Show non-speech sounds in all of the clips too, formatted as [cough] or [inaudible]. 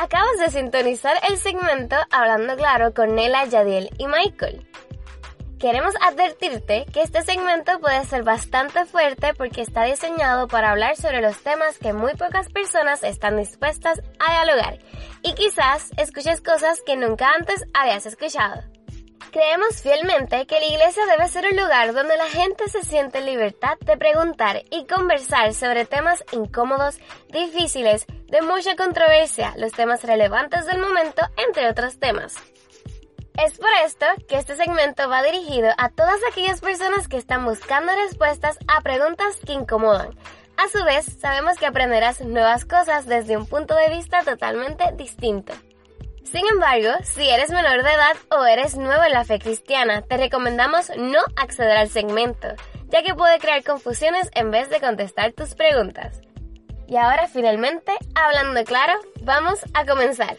Acabas de sintonizar el segmento Hablando Claro con Nela, Yadiel y Michael. Queremos advertirte que este segmento puede ser bastante fuerte porque está diseñado para hablar sobre los temas que muy pocas personas están dispuestas a dialogar y quizás escuches cosas que nunca antes habías escuchado. Creemos fielmente que la iglesia debe ser un lugar donde la gente se siente en libertad de preguntar y conversar sobre temas incómodos, difíciles, de mucha controversia, los temas relevantes del momento, entre otros temas. Es por esto que este segmento va dirigido a todas aquellas personas que están buscando respuestas a preguntas que incomodan. A su vez, sabemos que aprenderás nuevas cosas desde un punto de vista totalmente distinto. Sin embargo, si eres menor de edad o eres nuevo en la fe cristiana, te recomendamos no acceder al segmento, ya que puede crear confusiones en vez de contestar tus preguntas. Y ahora finalmente, hablando claro, vamos a comenzar.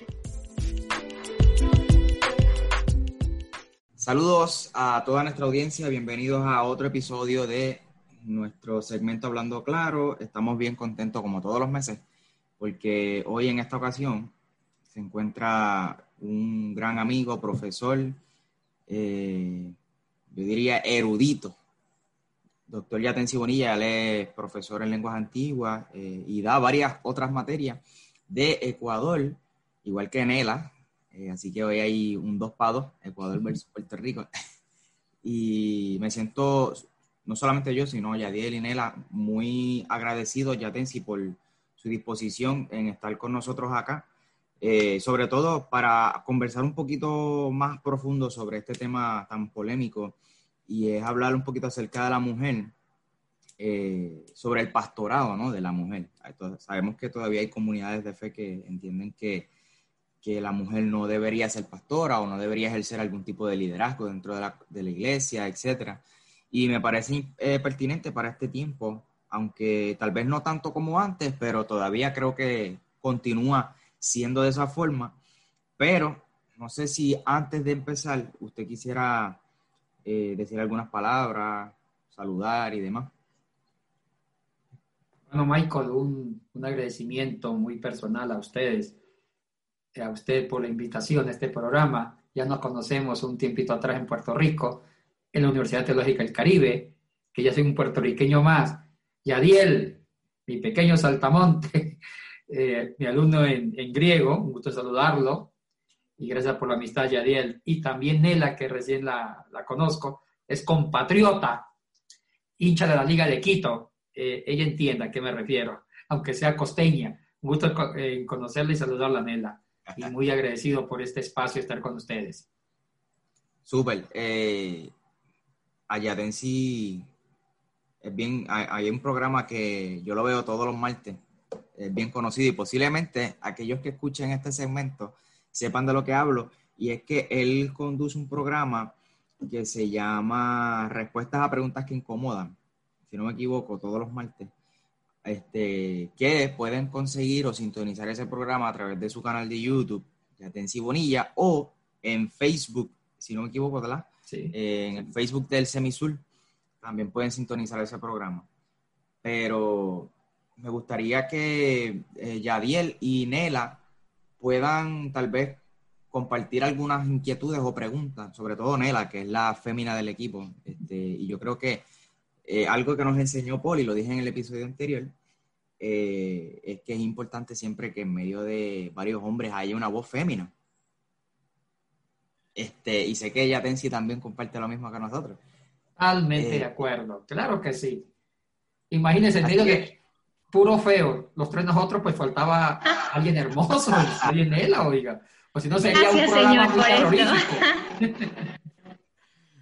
Saludos a toda nuestra audiencia, bienvenidos a otro episodio de nuestro segmento Hablando Claro. Estamos bien contentos como todos los meses porque hoy en esta ocasión se encuentra un gran amigo, profesor, eh, yo diría erudito, doctor Yatensi Bonilla, él es profesor en lenguas antiguas eh, y da varias otras materias de Ecuador, igual que Nela, eh, así que hoy hay un dos pados, Ecuador versus Puerto Rico. [laughs] y me siento, no solamente yo, sino Yadiel y Nela, muy agradecido, Yatensi, por su disposición en estar con nosotros acá. Eh, sobre todo para conversar un poquito más profundo sobre este tema tan polémico y es hablar un poquito acerca de la mujer, eh, sobre el pastorado ¿no? de la mujer. sabemos que todavía hay comunidades de fe que entienden que que la mujer no debería ser pastora o no debería ejercer algún tipo de liderazgo dentro de la, de la iglesia, etc. Y me parece eh, pertinente para este tiempo, aunque tal vez no tanto como antes, pero todavía creo que continúa siendo de esa forma. Pero no sé si antes de empezar usted quisiera eh, decir algunas palabras, saludar y demás. Bueno, Michael, un, un agradecimiento muy personal a ustedes a usted por la invitación a este programa. Ya nos conocemos un tiempito atrás en Puerto Rico, en la Universidad Teológica del Caribe, que ya soy un puertorriqueño más. Yadiel, mi pequeño saltamonte, eh, mi alumno en, griego, un gusto saludarlo. Y gracias por la amistad, Yadiel. Y también Nela, que recién la, conozco, es compatriota, hincha de la Liga de Quito. Eh, ella entiende a qué me refiero, aunque sea costeña. Un gusto en conocerla y saludarla, Nela y muy agradecido por este espacio estar con ustedes. Súper. Eh, sí es bien, hay, un programa que yo lo veo todos los martes, es bien conocido y posiblemente aquellos que escuchen este segmento sepan de lo que hablo y es que él conduce un programa que se llama Respuestas a Preguntas que Incomodan, si no me equivoco, todos los martes este, que pueden conseguir o sintonizar ese programa a través de su canal de YouTube, Yatensi Bonilla, o en Facebook, si no me equivoco, ¿verdad? Sí. Eh, en el Facebook del Semisul también pueden sintonizar ese programa. Pero me gustaría que eh, Yadiel y Nela puedan tal vez compartir algunas inquietudes o preguntas, sobre todo Nela, que es la fémina del equipo. Este, y yo creo que eh, algo que nos enseñó Paul, y lo dije en el episodio anterior, eh, es que es importante siempre que en medio de varios hombres haya una voz fémina. Este, y sé que ella Tensi también comparte lo mismo que nosotros. Totalmente de eh, acuerdo, claro que sí. Imagínense, digo que, puro feo, los tres nosotros, pues faltaba [laughs] alguien hermoso, alguien Nela, oiga. O si no sería un programa muy terrorífico. [laughs]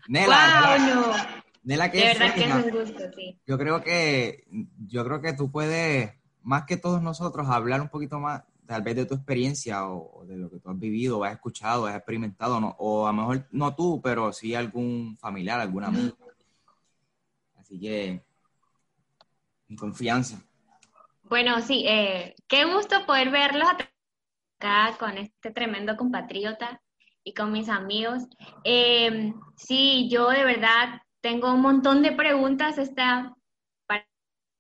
Nela, no. Nela, que de verdad que es un gusto, sí. Yo creo que, yo creo que tú puedes, más que todos nosotros, hablar un poquito más, tal vez de tu experiencia o, de lo que tú has vivido, has escuchado, has experimentado, no, o a lo mejor no tú, pero sí algún familiar, alguna amiga. Así que, en confianza. Bueno, sí, eh, qué gusto poder verlos acá con este tremendo compatriota y con mis amigos. Eh, sí, yo de verdad tengo un montón de preguntas este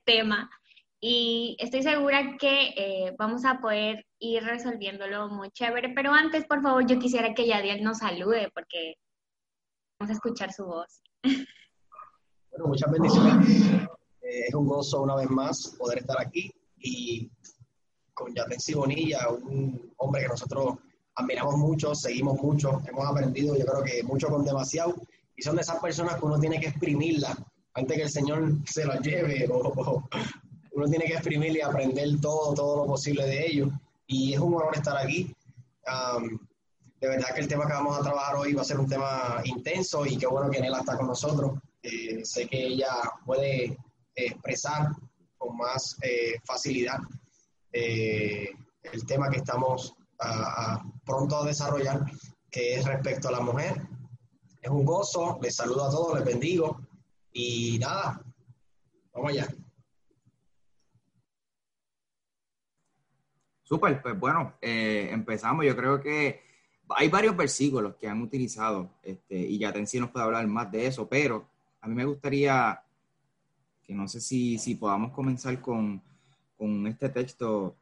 tema y estoy segura que eh, vamos a poder ir resolviéndolo muy chévere. Pero antes, por favor, yo quisiera que Yadiel nos salude porque vamos a escuchar su voz. Bueno, muchas bendiciones. Eh, es un gozo una vez más poder estar aquí y con Yatensi Bonilla, un hombre que nosotros admiramos mucho, seguimos mucho, hemos aprendido, yo creo que mucho con demasiado, y son de esas personas que uno tiene que exprimirla antes que el Señor se las lleve, o, uno tiene que exprimir y aprender todo, todo lo posible de ellos, y es un honor estar aquí. de verdad que el tema que vamos a trabajar hoy va a ser un tema intenso y qué bueno que Nela está con nosotros. Eh, sé que ella puede expresar con más eh, facilidad el tema que estamos a, pronto a desarrollar, que es respecto a la mujer. Es un gozo, les saludo a todos, les bendigo y nada, vamos allá. Súper, pues bueno, eh, empezamos. Yo creo que hay varios versículos que han utilizado este, y ya sí nos puede hablar más de eso, pero a mí me gustaría no sé si, si podamos comenzar con, con este texto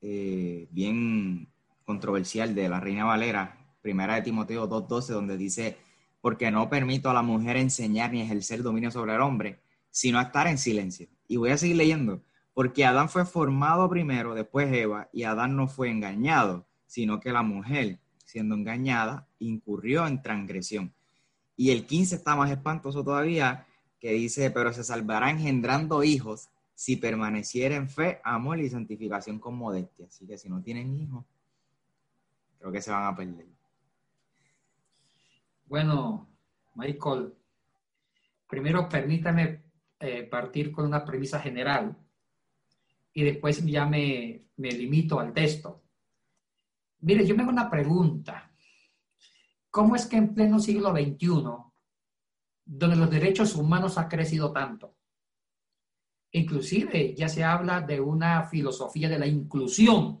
eh, bien controversial de la Reina Valera, primera de Timoteo 2.12, donde dice, porque no permito a la mujer enseñar ni ejercer dominio sobre el hombre, sino estar en silencio. Y voy a seguir leyendo, porque Adán fue formado primero, después Eva, y Adán no fue engañado, sino que la mujer, siendo engañada, incurrió en transgresión. Y el 15 está más espantoso todavía, que dice, pero se salvará engendrando hijos si permaneciera en fe, amor y santificación con modestia. Así que si no tienen hijos, creo que se van a perder. Bueno, Michael, primero permítame eh, partir con una premisa general y después ya me, me limito al texto. Mire, yo me hago una pregunta. ¿Cómo es que en pleno siglo XXI, donde los derechos humanos han crecido tanto, inclusive ya se habla de una filosofía de la inclusión,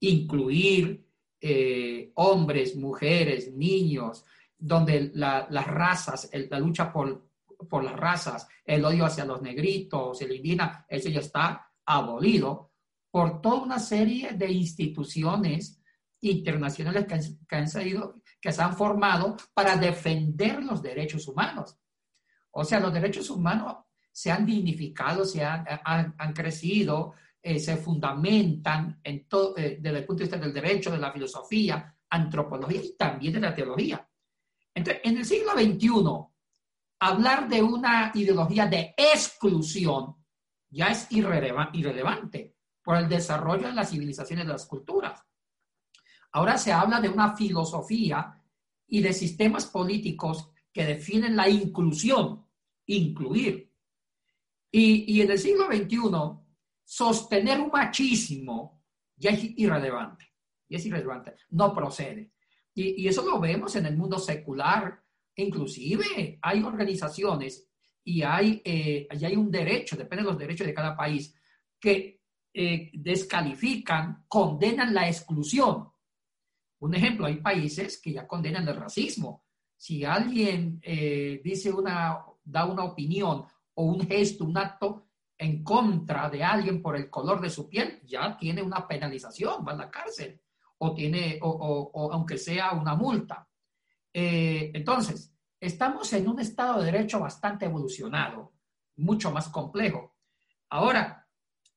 incluir eh, hombres, mujeres, niños, donde las razas, la lucha por, por las razas, el odio hacia los negritos, el indígena, eso ya está abolido por toda una serie de instituciones internacionales que, han, que se han formado para defender los derechos humanos. O sea, los derechos humanos se han dignificado, se han, han crecido, eh, se fundamentan en todo, eh, desde el punto de vista del derecho, de la filosofía, antropología y también de la teología. Entonces, en el siglo XXI, hablar de una ideología de exclusión ya es irrelevante por el desarrollo de las civilizaciones de las culturas. Ahora se habla de una filosofía y de sistemas políticos que definen la inclusión, incluir. Y, y en el siglo XXI sostener un machismo ya es irrelevante. Y es irrelevante, no procede. Y, eso lo vemos en el mundo secular. Inclusive hay organizaciones y hay, eh, hay un derecho, depende de los derechos de cada país, que eh, descalifican, condenan la exclusión. Un ejemplo, hay países que ya condenan el racismo. Si alguien eh, dice una, da una opinión o un gesto, un acto en contra de alguien por el color de su piel, ya tiene una penalización, va a la cárcel, o tiene, o, aunque sea una multa. Eh, entonces, estamos en un estado de derecho bastante evolucionado, mucho más complejo. Ahora,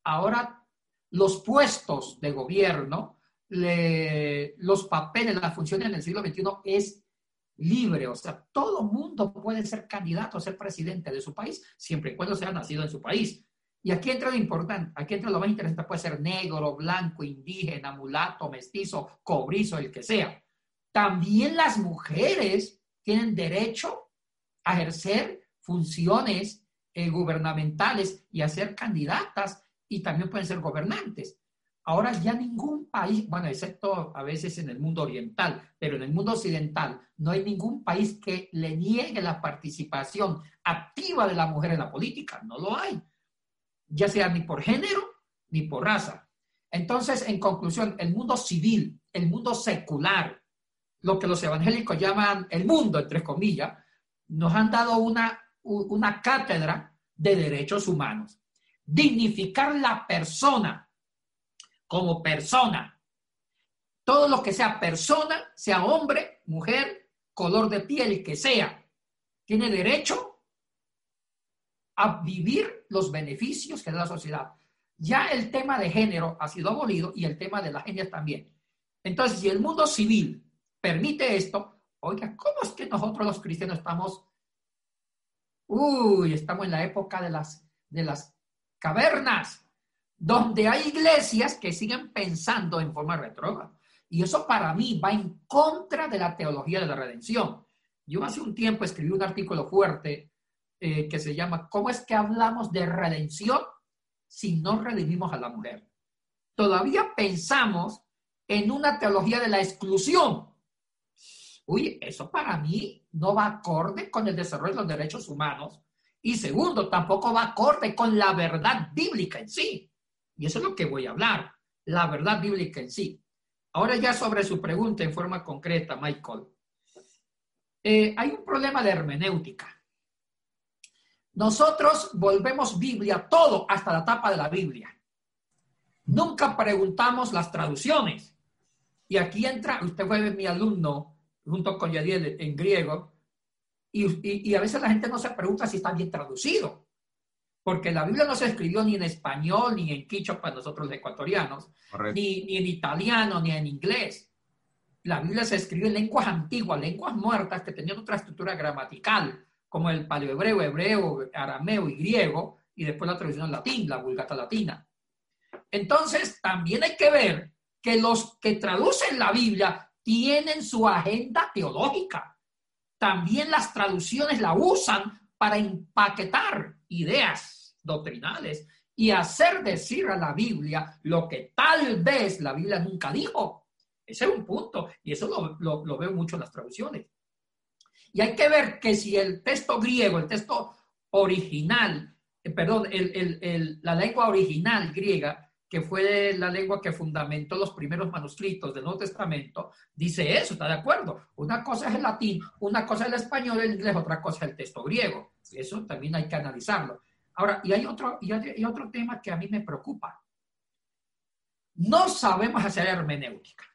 ahora los puestos de gobierno, los papeles, las funciones en el siglo XXI es libre, o sea, todo mundo puede ser candidato a ser presidente de su país, siempre y cuando sea nacido en su país. Y aquí entra lo importante, aquí entra lo más interesante, puede ser negro, blanco, indígena, mulato, mestizo, cobrizo, el que sea. También las mujeres tienen derecho a ejercer funciones eh, gubernamentales y a ser candidatas y también pueden ser gobernantes. Ahora ya ningún país, bueno, excepto a veces en el mundo oriental, pero en el mundo occidental no hay ningún país que le niegue la participación activa de la mujer en la política, no lo hay ya sea ni por género ni por raza. Entonces, en conclusión, el mundo civil, el mundo secular, lo que los evangélicos llaman el mundo, entre comillas, nos han dado una, una cátedra de derechos humanos. dignificar la persona como persona. Todo lo que sea persona, sea hombre, mujer, color de piel que sea, tiene derecho a vivir los beneficios que da la sociedad. Ya el tema de género ha sido abolido y el tema de las etnias también. Entonces, si el mundo civil permite esto, oiga, ¿cómo es que nosotros los cristianos estamos, uy, estamos en la época de las, de las cavernas, donde hay iglesias que siguen pensando en forma retrógrada? Y eso para mí va en contra de la teología de la redención. Yo hace un tiempo escribí un artículo fuerte eh, que se llama ¿Cómo es que hablamos de redención si no redimimos a la mujer? Todavía pensamos en una teología de la exclusión. Uy, eso para mí no va acorde con el desarrollo de los derechos humanos. Y segundo, tampoco va acorde con la verdad bíblica en sí. Y eso es lo que voy a hablar, la verdad bíblica en sí. Ahora ya sobre su pregunta en forma concreta, Michael. Eh, hay un problema de hermenéutica. Nosotros volvemos Biblia todo hasta la tapa de la Biblia. Nunca preguntamos las traducciones. Y aquí entra, usted fue mi alumno junto con Yadiel en griego, y, a veces la gente no se pregunta si está bien traducido, porque la Biblia no se escribió ni en español, ni en quichua para nosotros los ecuatorianos, ni, ni en italiano, ni en inglés. La Biblia se escribió en lenguas antiguas, lenguas muertas que tenían otra estructura gramatical, como el paleohebreo, hebreo, arameo y griego, y después la traducción latín, la vulgata latina. Entonces, también hay que ver que los que traducen la Biblia tienen su agenda teológica. También las traducciones la usan para empaquetar ideas doctrinales y hacer decir a la Biblia lo que tal vez la Biblia nunca dijo. Ese es un punto, y eso lo, veo mucho en las traducciones. Y hay que ver que si el texto griego, el texto original, eh, perdón, la lengua original griega, que fue la lengua que fundamentó los primeros manuscritos del Nuevo Testamento, dice eso, ¿está de acuerdo? Una cosa es el latín, una cosa es el español, el inglés, otra cosa es el texto griego. Eso también hay que analizarlo. Ahora, y hay otro, y hay otro tema que a mí me preocupa. No sabemos hacer hermenéutica.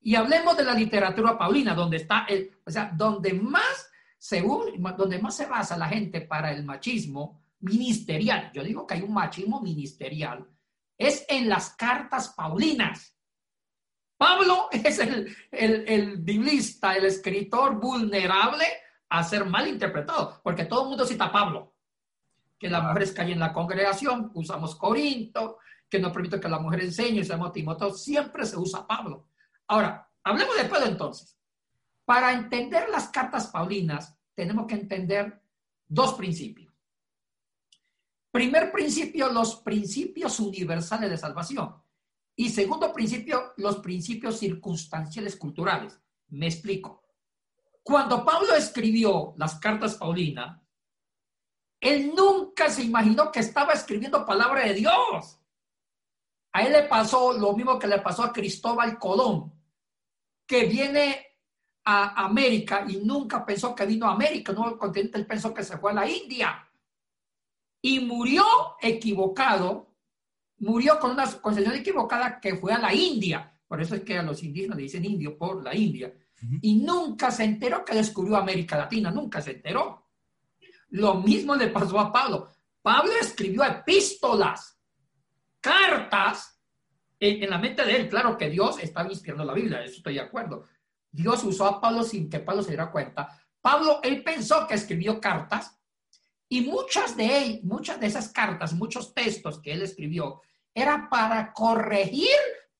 Y hablemos de la literatura paulina, donde está el, o sea, donde más, según, donde más se basa la gente para el machismo ministerial, yo digo que hay un machismo ministerial, es en las cartas paulinas. Pablo es el, el, el biblista, el escritor vulnerable a ser mal interpretado, porque todo el mundo cita a Pablo, que las mujeres en la congregación, usamos Corinto, que no permite que la mujer enseñe, usamos Timoteo, siempre se usa Pablo. Ahora, hablemos de Pedro entonces. Para entender las cartas paulinas, tenemos que entender dos principios. Primer principio, los principios universales de salvación. Y segundo principio, los principios circunstanciales culturales. Me explico. Cuando Pablo escribió las cartas paulinas, él nunca se imaginó que estaba escribiendo palabra de Dios. A él le pasó lo mismo que le pasó a Cristóbal Colón, que viene a América y nunca pensó que vino a América, no al continente, él pensó que se fue a la India. Y murió equivocado, murió con una concepción equivocada que fue a la India. Por eso es que a los indígenas le dicen indio por la India. Y nunca se enteró que descubrió América Latina, nunca se enteró. Lo mismo le pasó a Pablo. Pablo escribió epístolas cartas en, la mente de él. Claro que Dios estaba inspirando la Biblia, eso estoy de acuerdo. Dios usó a Pablo sin que Pablo se diera cuenta. Pablo, él pensó que escribió cartas y muchas de él, muchas de esas cartas, muchos textos que él escribió, era para corregir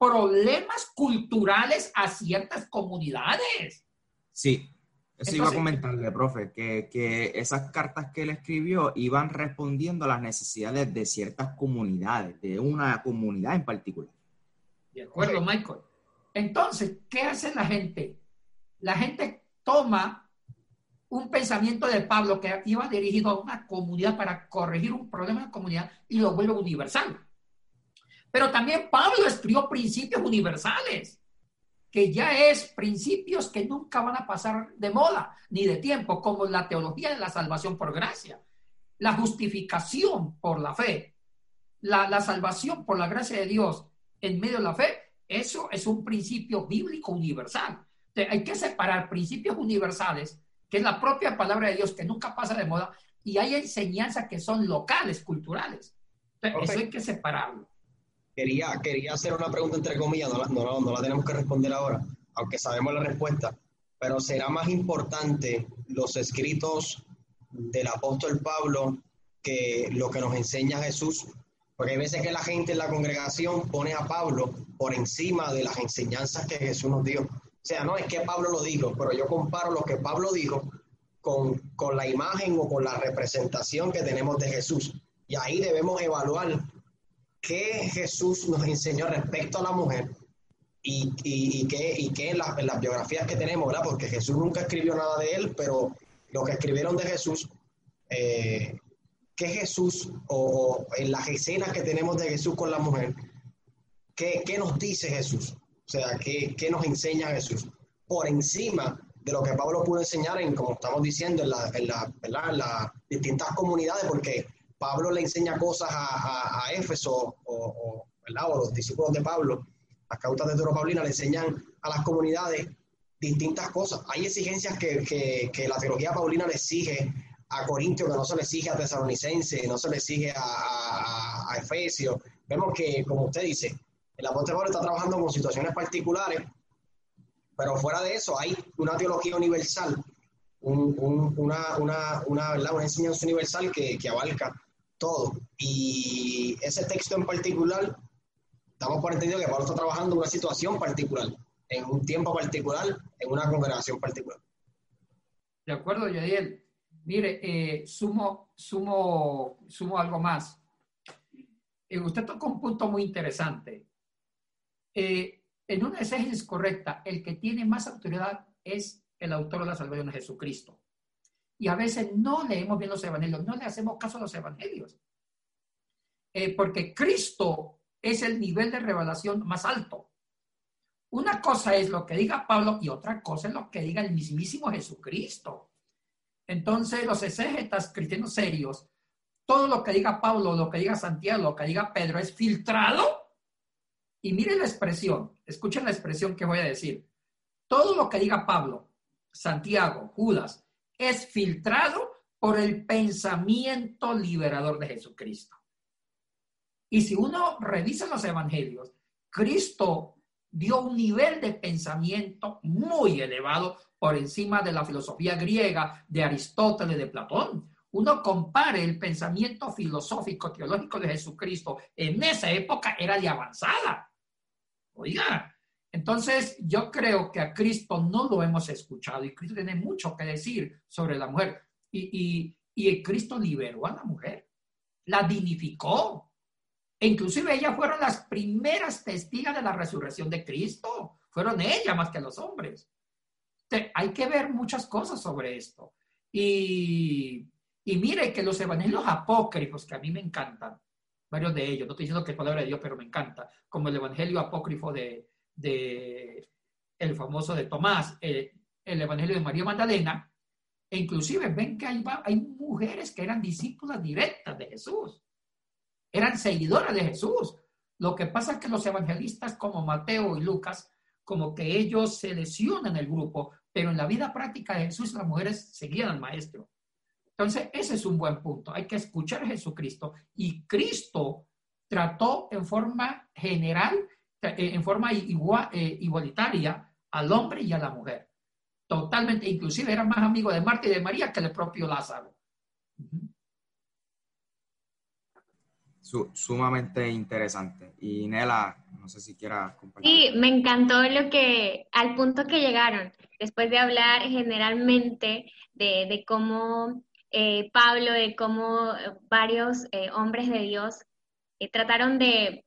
problemas culturales a ciertas comunidades. Sí, eso iba a comentarle, profe, que, que, esas cartas que él escribió iban respondiendo a las necesidades de ciertas comunidades, de una comunidad en particular. De acuerdo, Michael. Entonces, ¿qué hace la gente? La gente toma un pensamiento de Pablo que iba dirigido a una comunidad para corregir un problema de la comunidad y lo vuelve universal. Pero también Pablo escribió principios universales que ya es principios que nunca van a pasar de moda ni de tiempo, como la teología de la salvación por gracia. la justificación por la fe, la, la salvación por la gracia de Dios en medio de la fe, eso es un principio bíblico universal. hay que separar principios universales, que es la propia palabra de Dios que nunca pasa de moda, y hay enseñanzas que son locales, culturales. Eso hay que separarlo. Quería, quería hacer una pregunta entre comillas, no la, no, no la tenemos que responder ahora, aunque sabemos la respuesta, pero será más importante los escritos del apóstol Pablo que lo que nos enseña Jesús, porque hay veces que la gente en la congregación pone a Pablo por encima de las enseñanzas que Jesús nos dio. O sea, no es que Pablo lo dijo, pero yo comparo lo que Pablo dijo con, con la imagen o con la representación que tenemos de Jesús. Y ahí debemos evaluar qué Jesús nos enseñó respecto a la mujer y, y, qué, y qué en, las biografías que tenemos, ¿verdad? Porque Jesús nunca escribió nada de él, pero lo que escribieron de Jesús, eh, qué Jesús o, en las escenas que tenemos de Jesús con la mujer, qué, qué nos dice Jesús, o sea, qué, qué nos enseña Jesús, por encima de lo que Pablo pudo enseñar en, como estamos diciendo, en, la, en las distintas comunidades, porque Pablo le enseña cosas a, Éfeso o, los discípulos de Pablo, las cautas de Toro Paulina le enseñan a las comunidades distintas cosas. Hay exigencias que, la teología paulina le exige a Corintio, que no se le exige a Tesalonicense, no se le exige a, a. Vemos que, como usted dice, el apóstol Pablo está trabajando con situaciones particulares, pero fuera de eso hay una teología universal, una, enseñanza universal que, que abarca todo. Y ese texto en particular, estamos por entendido que Pablo está trabajando una situación particular, en un tiempo particular, en una congregación particular. De acuerdo, Yadiel. Mire, eh, sumo, sumo, sumo algo más. Eh, usted tocó un punto muy interesante. Eh, en una exégesis correcta, el que tiene más autoridad es el autor de la salvación Jesucristo. Y a veces no leemos bien los evangelios, no le hacemos caso a los evangelios. Eh, porque Cristo es el nivel de revelación más alto. Una cosa es lo que diga Pablo y otra cosa es lo que diga el mismísimo Jesucristo. Entonces, los exégetas cristianos serios, todo lo que diga Pablo, lo que diga Santiago, lo que diga Pedro es filtrado. Y miren la expresión, escuchen la expresión que voy a decir. Todo lo que diga Pablo, Santiago, Judas, es filtrado por el pensamiento liberador de Jesucristo. Y si uno revisa los evangelios, Cristo dio un nivel de pensamiento muy elevado por encima de la filosofía griega, de Aristóteles, de Platón. Uno compare el pensamiento filosófico, teológico de Jesucristo en esa época era de avanzada. Oiga, entonces, yo creo que a Cristo no lo hemos escuchado y Cristo tiene mucho que decir sobre la mujer. Y, y, Cristo liberó a la mujer, la dignificó. E inclusive ellas fueron las primeras testigos de la resurrección de Cristo. Fueron ellas más que los hombres. hay que ver muchas cosas sobre esto. Y, y mire que los evangelios apócrifos, que a mí me encantan, varios de ellos, no estoy diciendo que es palabra de Dios, pero me encanta, como el evangelio apócrifo de, de el famoso de Tomás, eh, el Evangelio de María Magdalena, e inclusive ven que hay, mujeres que eran discípulas directas de Jesús, eran seguidoras de Jesús. Lo que pasa es que los evangelistas como Mateo y Lucas, como que ellos seleccionan el grupo, pero en la vida práctica de Jesús las mujeres seguían al maestro. Entonces, ese es un buen punto. Hay que escuchar a Jesucristo y Cristo trató en forma general en forma igual, eh, igualitaria al hombre y a la mujer. Totalmente, inclusive era más amigo de Marta y de María que el propio Lázaro. sumamente interesante. Y Nela, no sé si quiera compartir. Sí, me encantó lo que, al punto que llegaron, después de hablar generalmente de, cómo eh, Pablo, de cómo varios hombres de Dios trataron de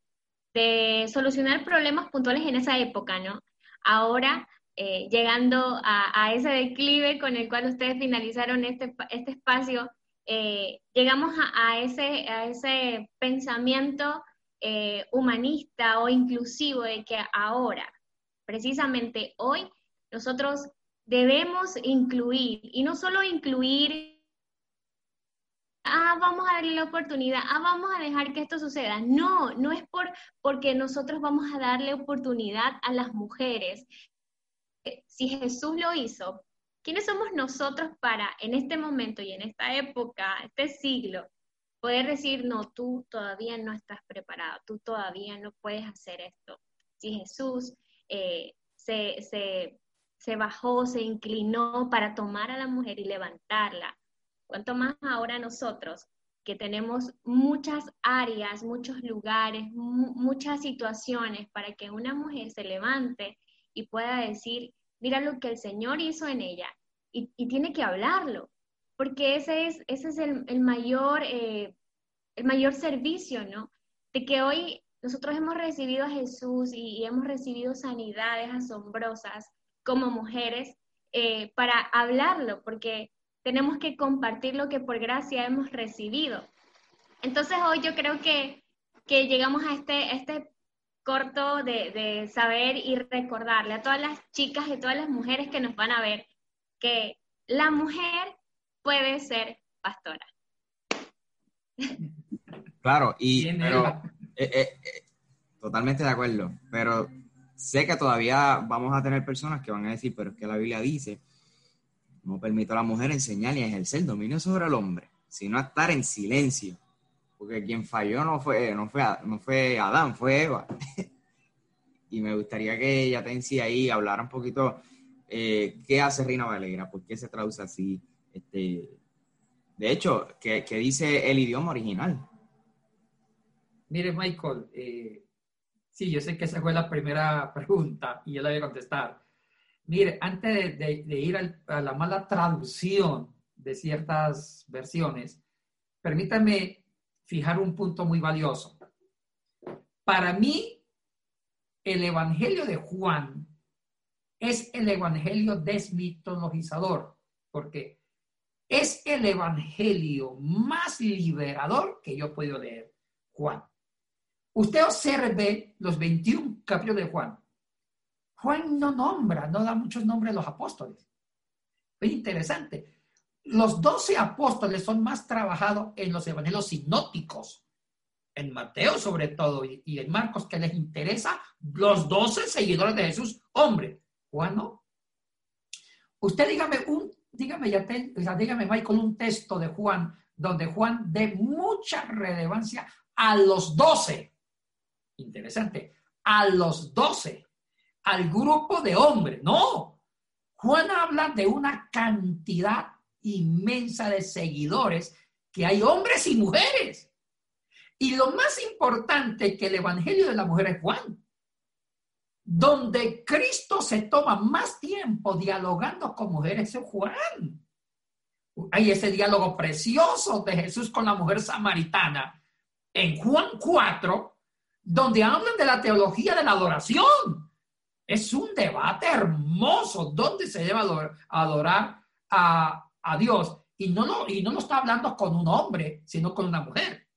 de solucionar problemas puntuales en esa época, ¿no? Ahora, eh, llegando a, ese declive con el cual ustedes finalizaron este, este espacio, eh, llegamos a, ese, a ese pensamiento eh, humanista o inclusivo de que ahora, precisamente hoy, nosotros debemos incluir, y no solo incluir ah, vamos a darle la oportunidad, ah, vamos a dejar que esto suceda. No, no es por, porque nosotros vamos a darle oportunidad a las mujeres. Eh, si Jesús lo hizo, ¿quiénes somos nosotros para en este momento y en esta época, este siglo, poder decir, no, tú todavía no estás preparado, tú todavía no puedes hacer esto? Si Jesús eh, se, se, se bajó, se inclinó para tomar a la mujer y levantarla, cuanto más ahora nosotros que tenemos muchas áreas, muchos lugares, muchas situaciones para que una mujer se levante y pueda decir, mira lo que el Señor hizo en ella. Y, tiene que hablarlo, porque ese es, ese es el, mayor, eh, el mayor servicio, ¿no? De que hoy nosotros hemos recibido a Jesús y, hemos recibido sanidades asombrosas como mujeres eh, para hablarlo, porque tenemos que compartir lo que por gracia hemos recibido. Entonces hoy yo creo que, que llegamos a este, este corto de, de, saber y recordarle a todas las chicas y todas las mujeres que nos van a ver que la mujer puede ser pastora. Claro, y pero, eh, eh, eh, totalmente de acuerdo, pero sé que todavía vamos a tener personas que van a decir, pero es que la Biblia dice no permito a la mujer enseñar ni ejercer dominio sobre el hombre, sino estar en silencio. Porque quien falló no fue, no fue, no fue Adán, fue Eva. [laughs] y me gustaría que Yatensi ahí hablara un poquito eh, qué hace Reina Valera, por qué se traduce así. Este, de hecho, ¿qué, dice el idioma original? Mire, Michael, eh, sí, yo sé que esa fue la primera [laughs] pregunta y yo la voy a contestar. Mire, antes de, ir a la mala traducción de ciertas versiones, permítame fijar un punto muy valioso. Para mí, el Evangelio de Juan es el Evangelio desmitologizador, porque es el Evangelio más liberador que yo podido leer, Juan. Usted observe los 21 capítulos de Juan. Juan no nombra, no da muchos nombres a los apóstoles. Es interesante. Los doce apóstoles son más trabajados en los evangelios sinópticos, en Mateo sobre todo y, en Marcos, que les interesa los doce seguidores de Jesús, hombre. Juan no. Usted dígame un, dígame, ya dígame, Michael, un texto de Juan donde Juan dé mucha relevancia a los doce. Interesante. A los doce al grupo de hombres. No, Juan habla de una cantidad inmensa de seguidores que hay hombres y mujeres. Y lo más importante que el Evangelio de la Mujer es Juan, donde Cristo se toma más tiempo dialogando con mujeres es Juan. Hay ese diálogo precioso de Jesús con la mujer samaritana en Juan 4, donde hablan de la teología de la adoración es un debate hermoso. ¿Dónde se debe adorar a, Dios? Y no, lo, y no lo está hablando con un hombre, sino con una mujer.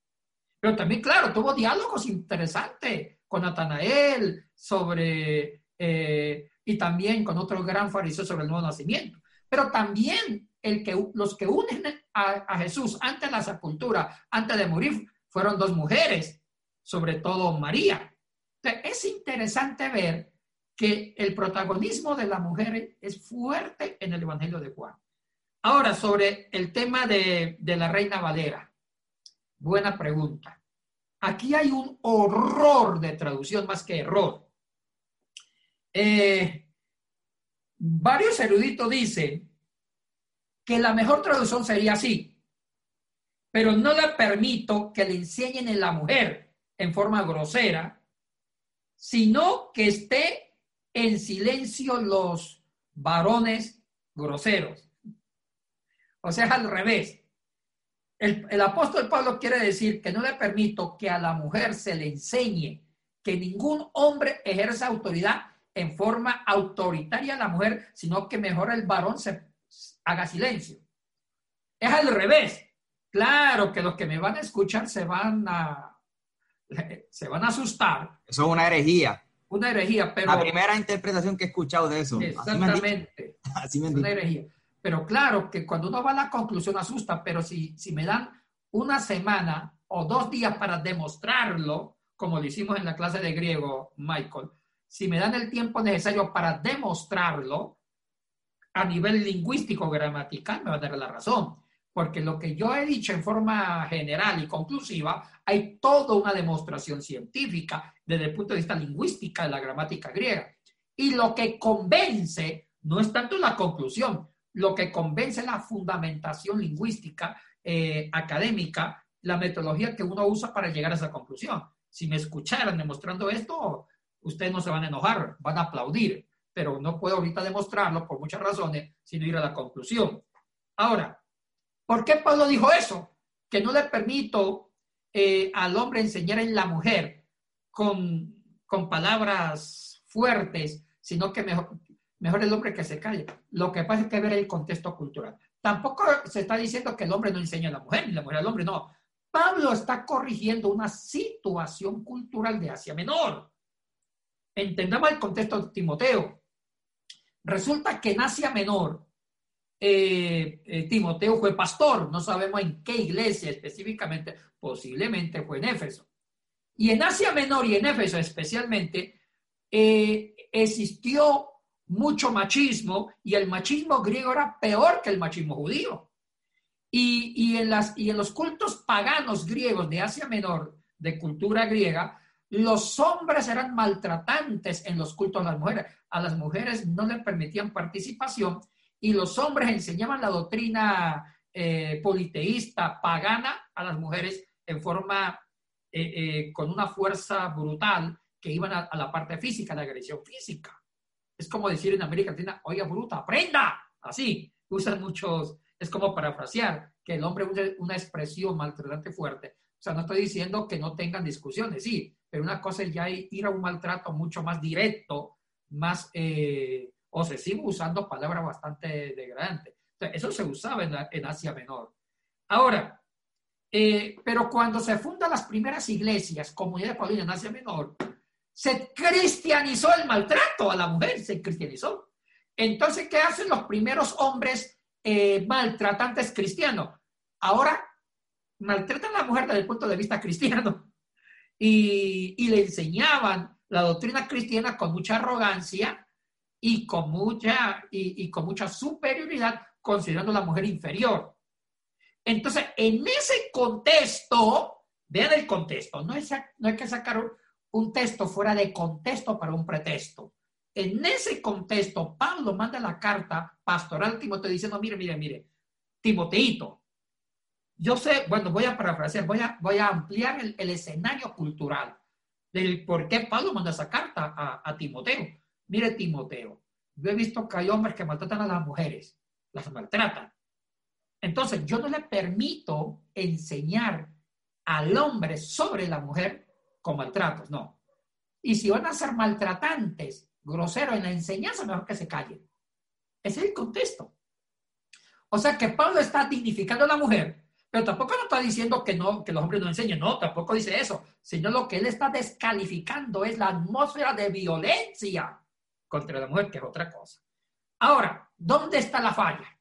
Pero también, claro, tuvo diálogos interesantes con Natanael sobre, eh, y también con otro gran fariseo sobre el nuevo nacimiento. Pero también el que, los que unen a, a Jesús antes de la sepultura, antes de morir, fueron dos mujeres, sobre todo María. Es interesante ver que el protagonismo de la mujer es fuerte en el Evangelio de Juan. Ahora, sobre el tema de, la reina Valera. Buena pregunta. Aquí hay un horror de traducción más que error. Eh, varios eruditos dicen que la mejor traducción sería así, pero no le permito que le enseñen a la mujer en forma grosera, sino que esté en silencio los varones groseros. O sea, al revés. El, apóstol Pablo quiere decir que no le permito que a la mujer se le enseñe que ningún hombre ejerza autoridad en forma autoritaria a la mujer, sino que mejor el varón se haga silencio. Es al revés. Claro que los que me van a escuchar se van a [laughs] se van a asustar. Eso es una herejía una herejía, pero... La primera interpretación que he escuchado de eso. Exactamente. Así me [laughs] una herejía. Pero claro que cuando uno va a la conclusión asusta, pero si, si me dan una semana o dos días para demostrarlo, como lo hicimos en la clase de griego, Michael, si me dan el tiempo necesario para demostrarlo a nivel lingüístico gramatical, me va a dar la razón. Porque lo que yo he dicho en forma general y conclusiva, hay toda una demostración científica desde el punto de vista lingüística de la gramática griega. Y lo que convence no es tanto la conclusión, lo que convence la fundamentación lingüística eh, académica, la metodología que uno usa para llegar a esa conclusión. Si me escucharan demostrando esto, ustedes no se van a enojar, van a aplaudir, pero no puedo ahorita demostrarlo por muchas razones, sino ir a la conclusión. Ahora, ¿por qué Pablo dijo eso? Que no le permito eh, al hombre enseñar en la mujer con, con palabras fuertes, sino que mejor, mejor el hombre que se calle. Lo que pasa es que ver el contexto cultural. Tampoco se está diciendo que el hombre no enseña a la mujer, ni la mujer al hombre, no. Pablo está corrigiendo una situación cultural de Asia Menor. Entendamos el contexto de Timoteo. Resulta que en Asia Menor, eh, eh, Timoteo fue pastor, no sabemos en qué iglesia específicamente, posiblemente fue en Éfeso. Y en Asia Menor y en Éfeso especialmente, eh, existió mucho machismo y el machismo griego era peor que el machismo judío. Y, en las, y en los cultos paganos griegos de Asia Menor, de cultura griega, los hombres eran maltratantes en los cultos a las mujeres. A las mujeres no les permitían participación y los hombres enseñaban la doctrina eh, politeísta, pagana, a las mujeres en forma, eh, eh, con una fuerza brutal que iban a, a la parte física, la agresión física. Es como decir en América Latina, oiga, bruta, aprenda. Así, usan muchos, es como parafrasear, que el hombre use una expresión maltratante fuerte. O sea, no estoy diciendo que no tengan discusiones, sí, pero una cosa es ya ir a un maltrato mucho más directo, más eh, obsesivo, usando palabras bastante degradantes. eso se usaba en, Asia Menor. Ahora, eh, pero cuando se fundan las primeras iglesias, comunidades paulinas en Asia Menor, se cristianizó el maltrato a la mujer, se cristianizó. Entonces, ¿qué hacen los primeros hombres eh, maltratantes cristianos? Ahora maltratan a la mujer desde el punto de vista cristiano y, le enseñaban la doctrina cristiana con mucha arrogancia y con mucha, y, con mucha superioridad, considerando a la mujer inferior. Entonces, en ese contexto, vean el contexto, no es, no hay que sacar un texto fuera de contexto para un pretexto. En ese contexto, Pablo manda la carta pastoral a Timoteo diciendo, mire, mire, mire, Timoteito, yo sé, bueno, voy a parafrasear, voy a, voy a ampliar el, escenario cultural del por qué Pablo manda esa carta a, a Timoteo. Mire, Timoteo, yo he visto que hay hombres que maltratan a las mujeres, las maltratan. Entonces, yo no le permito enseñar al hombre sobre la mujer con maltratos, no. Y si van a ser maltratantes, groseros en la enseñanza, mejor que se callen. Ese es el contexto. O sea que Pablo está dignificando a la mujer, pero tampoco está diciendo que, no, que los hombres no enseñen, no, tampoco dice eso, sino lo que él está descalificando es la atmósfera de violencia contra la mujer, que es otra cosa. Ahora, ¿dónde está la falla?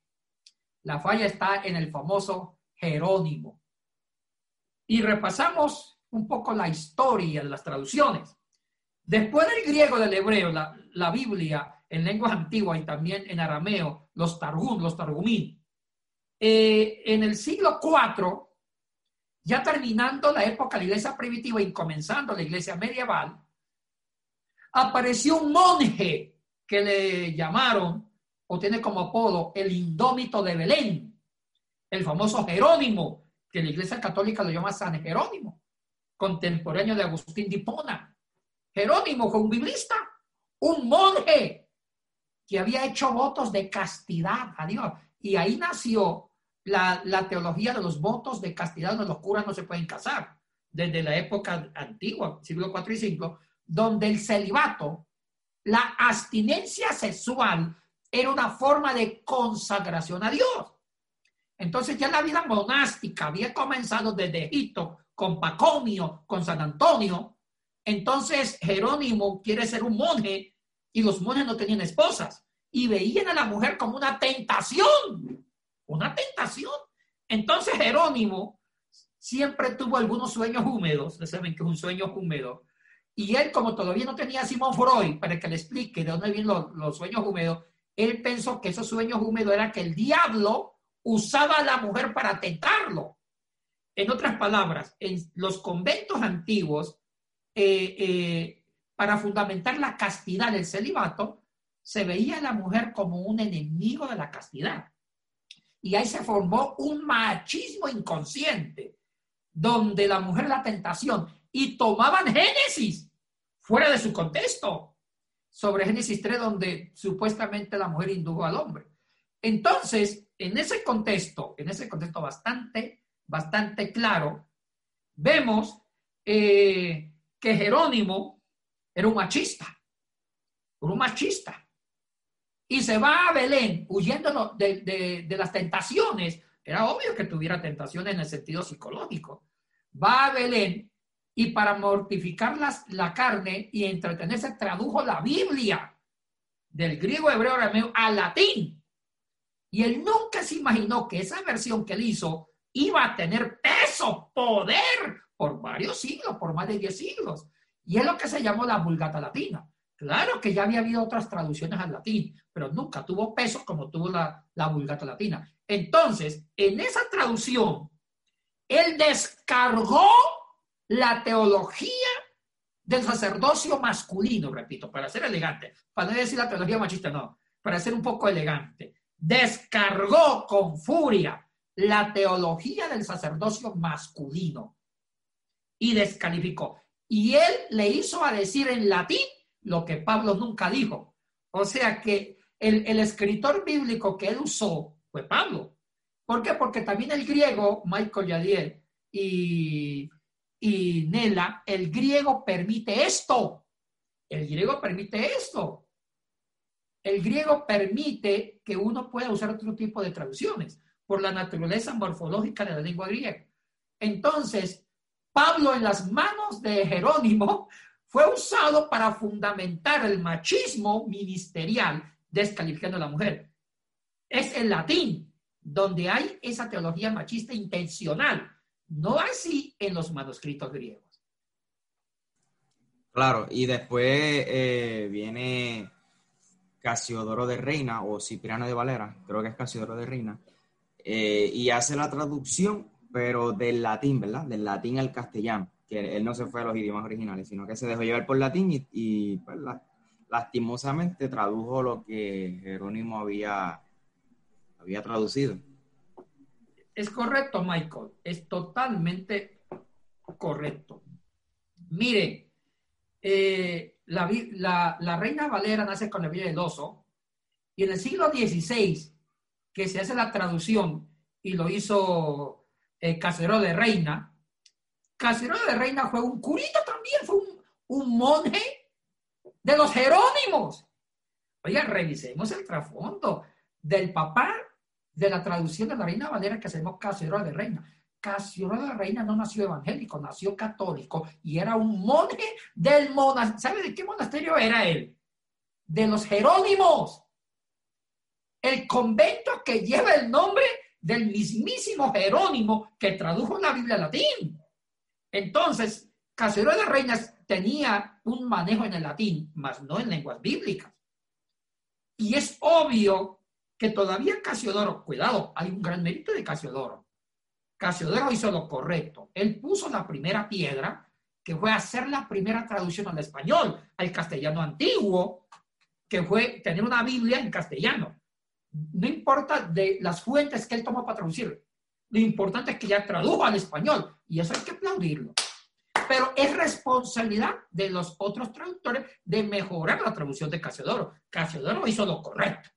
La falla está en el famoso Jerónimo. Y repasamos un poco la historia de las traducciones. Después del griego del hebreo, la, Biblia en lenguas antiguas y también en arameo, los Targum, los Targumín. Eh, en el siglo IV, ya terminando la época de la iglesia primitiva y comenzando la iglesia medieval, apareció un monje que le llamaron, o tiene como apodo, el indómito de Belén, el famoso Jerónimo, que la iglesia católica lo llama San Jerónimo contemporáneo de Agustín de Hipona. Jerónimo fue un biblista, un monje que había hecho votos de castidad a Dios. Y ahí nació la, teología de los votos de castidad donde los curas no se pueden casar, desde la época antigua, siglo IV y V, donde el celibato, la abstinencia sexual, era una forma de consagración a Dios. Entonces ya la vida monástica había comenzado desde Egipto con Pacomio, con San Antonio. Entonces Jerónimo quiere ser un monje y los monjes no tenían esposas y veían a la mujer como una tentación, una tentación. Entonces Jerónimo siempre tuvo algunos sueños húmedos, ustedes saben que es un sueño húmedo, y él como todavía no tenía a Simón Freud para que le explique de dónde vienen los, los sueños húmedos, él pensó que esos sueños húmedos era que el diablo usaba a la mujer para tentarlo. En otras palabras, en los conventos antiguos, eh, eh, para fundamentar la castidad del celibato, se veía a la mujer como un enemigo de la castidad. Y ahí se formó un machismo inconsciente, donde la mujer la tentación, y tomaban Génesis fuera de su contexto, sobre Génesis 3, donde supuestamente la mujer indujo al hombre. Entonces, en ese contexto, en ese contexto bastante, bastante claro, vemos eh, que Jerónimo era un machista, era un machista. Y se va a Belén huyendo de, de las tentaciones. Era obvio que tuviera tentaciones en el sentido psicológico. Va a Belén y para mortificar la carne y entretenerse tradujo la Biblia del griego hebreo arameo al latín. Y él nunca se imaginó que esa versión que él hizo iba a tener peso, poder por varios siglos, por más de 10 siglos. Y es lo que se llamó la Vulgata Latina. Claro que ya había habido otras traducciones al latín, pero nunca tuvo peso como tuvo la, la Vulgata Latina. Entonces, en esa traducción, él descargó la teología del sacerdocio masculino, repito, para ser elegante, para no decir la teología machista, no, para ser un poco elegante. Descargó con furia la teología del sacerdocio masculino y descalificó. Y él le hizo a decir en latín lo que Pablo nunca dijo. O sea que el, el escritor bíblico que él usó fue Pablo. ¿Por qué? Porque también el griego, Michael Yadiel y, y Nela, el griego permite esto. El griego permite esto. El griego permite que uno pueda usar otro tipo de traducciones por la naturaleza morfológica de la lengua griega. Entonces, Pablo en las manos de Jerónimo fue usado para fundamentar el machismo ministerial descalificando a la mujer. Es el latín donde hay esa teología machista intencional, no así en los manuscritos griegos. Claro, y después eh, viene Casiodoro de Reina o Cipriano de Valera, creo que es Casiodoro de Reina, eh, y hace la traducción, pero del latín, ¿verdad? Del latín al castellano, que él no se fue a los idiomas originales, sino que se dejó llevar por latín y, pues, lastimosamente tradujo lo que Jerónimo había, había traducido. Es correcto, Michael, es totalmente correcto. Mire, eh, la, reina Valera nace con la Villa del Oso y en el siglo XVI que se hace la traducción y lo hizo eh, de Reina. Casero de Reina fue un curito también, fue un, monje de los Jerónimos. Oigan, revisemos el trasfondo del papá de la traducción de la Reina Valera que hacemos Casero de Reina. Casero de Reina no nació evangélico, nació católico y era un monje del monasterio. ¿Sabe de qué monasterio era él? De los Jerónimos el convento que lleva el nombre del mismísimo Jerónimo que tradujo la Biblia latín. Entonces, Casiodoro de Reinas tenía un manejo en el latín, mas no en lenguas bíblicas. Y es obvio que todavía Casiodoro, cuidado, hay un gran mérito de Casiodoro. Casiodoro hizo lo correcto. Él puso la primera piedra, que fue hacer la primera traducción al español, al castellano antiguo, que fue tener una Biblia en castellano no importa de las fuentes que él tomó para traducir, lo importante es que ya tradujo al español y eso hay que aplaudirlo. Pero es responsabilidad de los otros traductores de mejorar la traducción de Casiodoro. Casiodoro hizo lo correcto.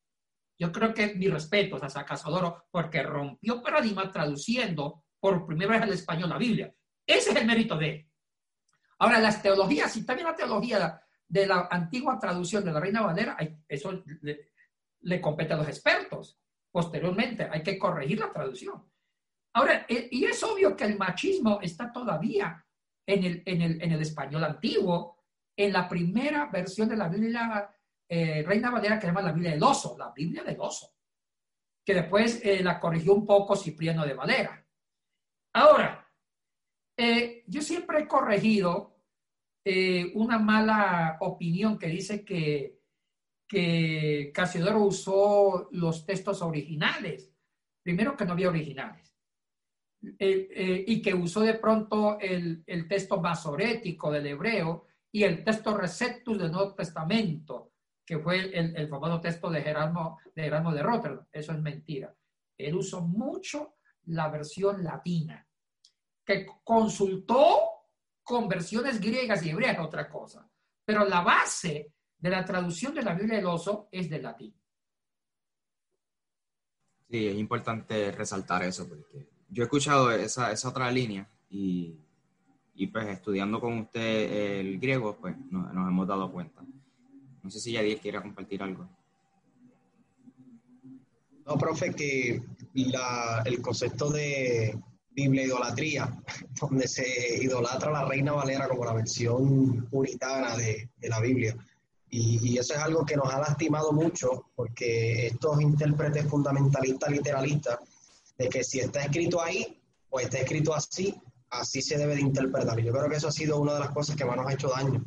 Yo creo que mi respeto es a Casiodoro porque rompió paradigma traduciendo por primera vez al español la Biblia. Ese es el mérito de él. Ahora, las teologías, si también la teología de la antigua traducción de la Reina Valera, eso le compete a los expertos. Posteriormente hay que corregir la traducción. Ahora, e, y es obvio que el machismo está todavía en el, en el, en el español antiguo, en la primera versión de la Biblia eh, Reina Valera que se llama la Biblia del Oso, la Biblia del Oso, que después eh, la corrigió un poco Cipriano de Valera. Ahora, Eh, yo siempre he corregido una mala opinión que dice que, que Casiodoro usó los textos originales. Primero que no había originales. Y que usó de pronto el, el, texto masorético del hebreo y el texto receptus del Nuevo Testamento, que fue el, el famoso texto de Jerónimo de, Jerónimo de Rotterdam. Eso es mentira. Él usó mucho la versión latina, que consultó con versiones griegas y hebreas, otra cosa. Pero la base de la traducción de la Biblia del oso es del latín. Sí, es importante resaltar eso, porque yo he escuchado esa, esa otra línea y, y, pues estudiando con usted el griego, pues nos, nos hemos dado cuenta. No sé si Yadiel quiere compartir algo. No, profe, que la, el concepto de Biblia idolatría, [laughs] donde se idolatra a la Reina Valera como la versión puritana de, de la Biblia. Y, y, eso es algo que nos ha lastimado mucho, porque estos intérpretes fundamentalistas, literalistas, de que si está escrito ahí, pues está escrito así, así se debe de interpretar. Y yo creo que eso ha sido una de las cosas que más nos ha hecho daño,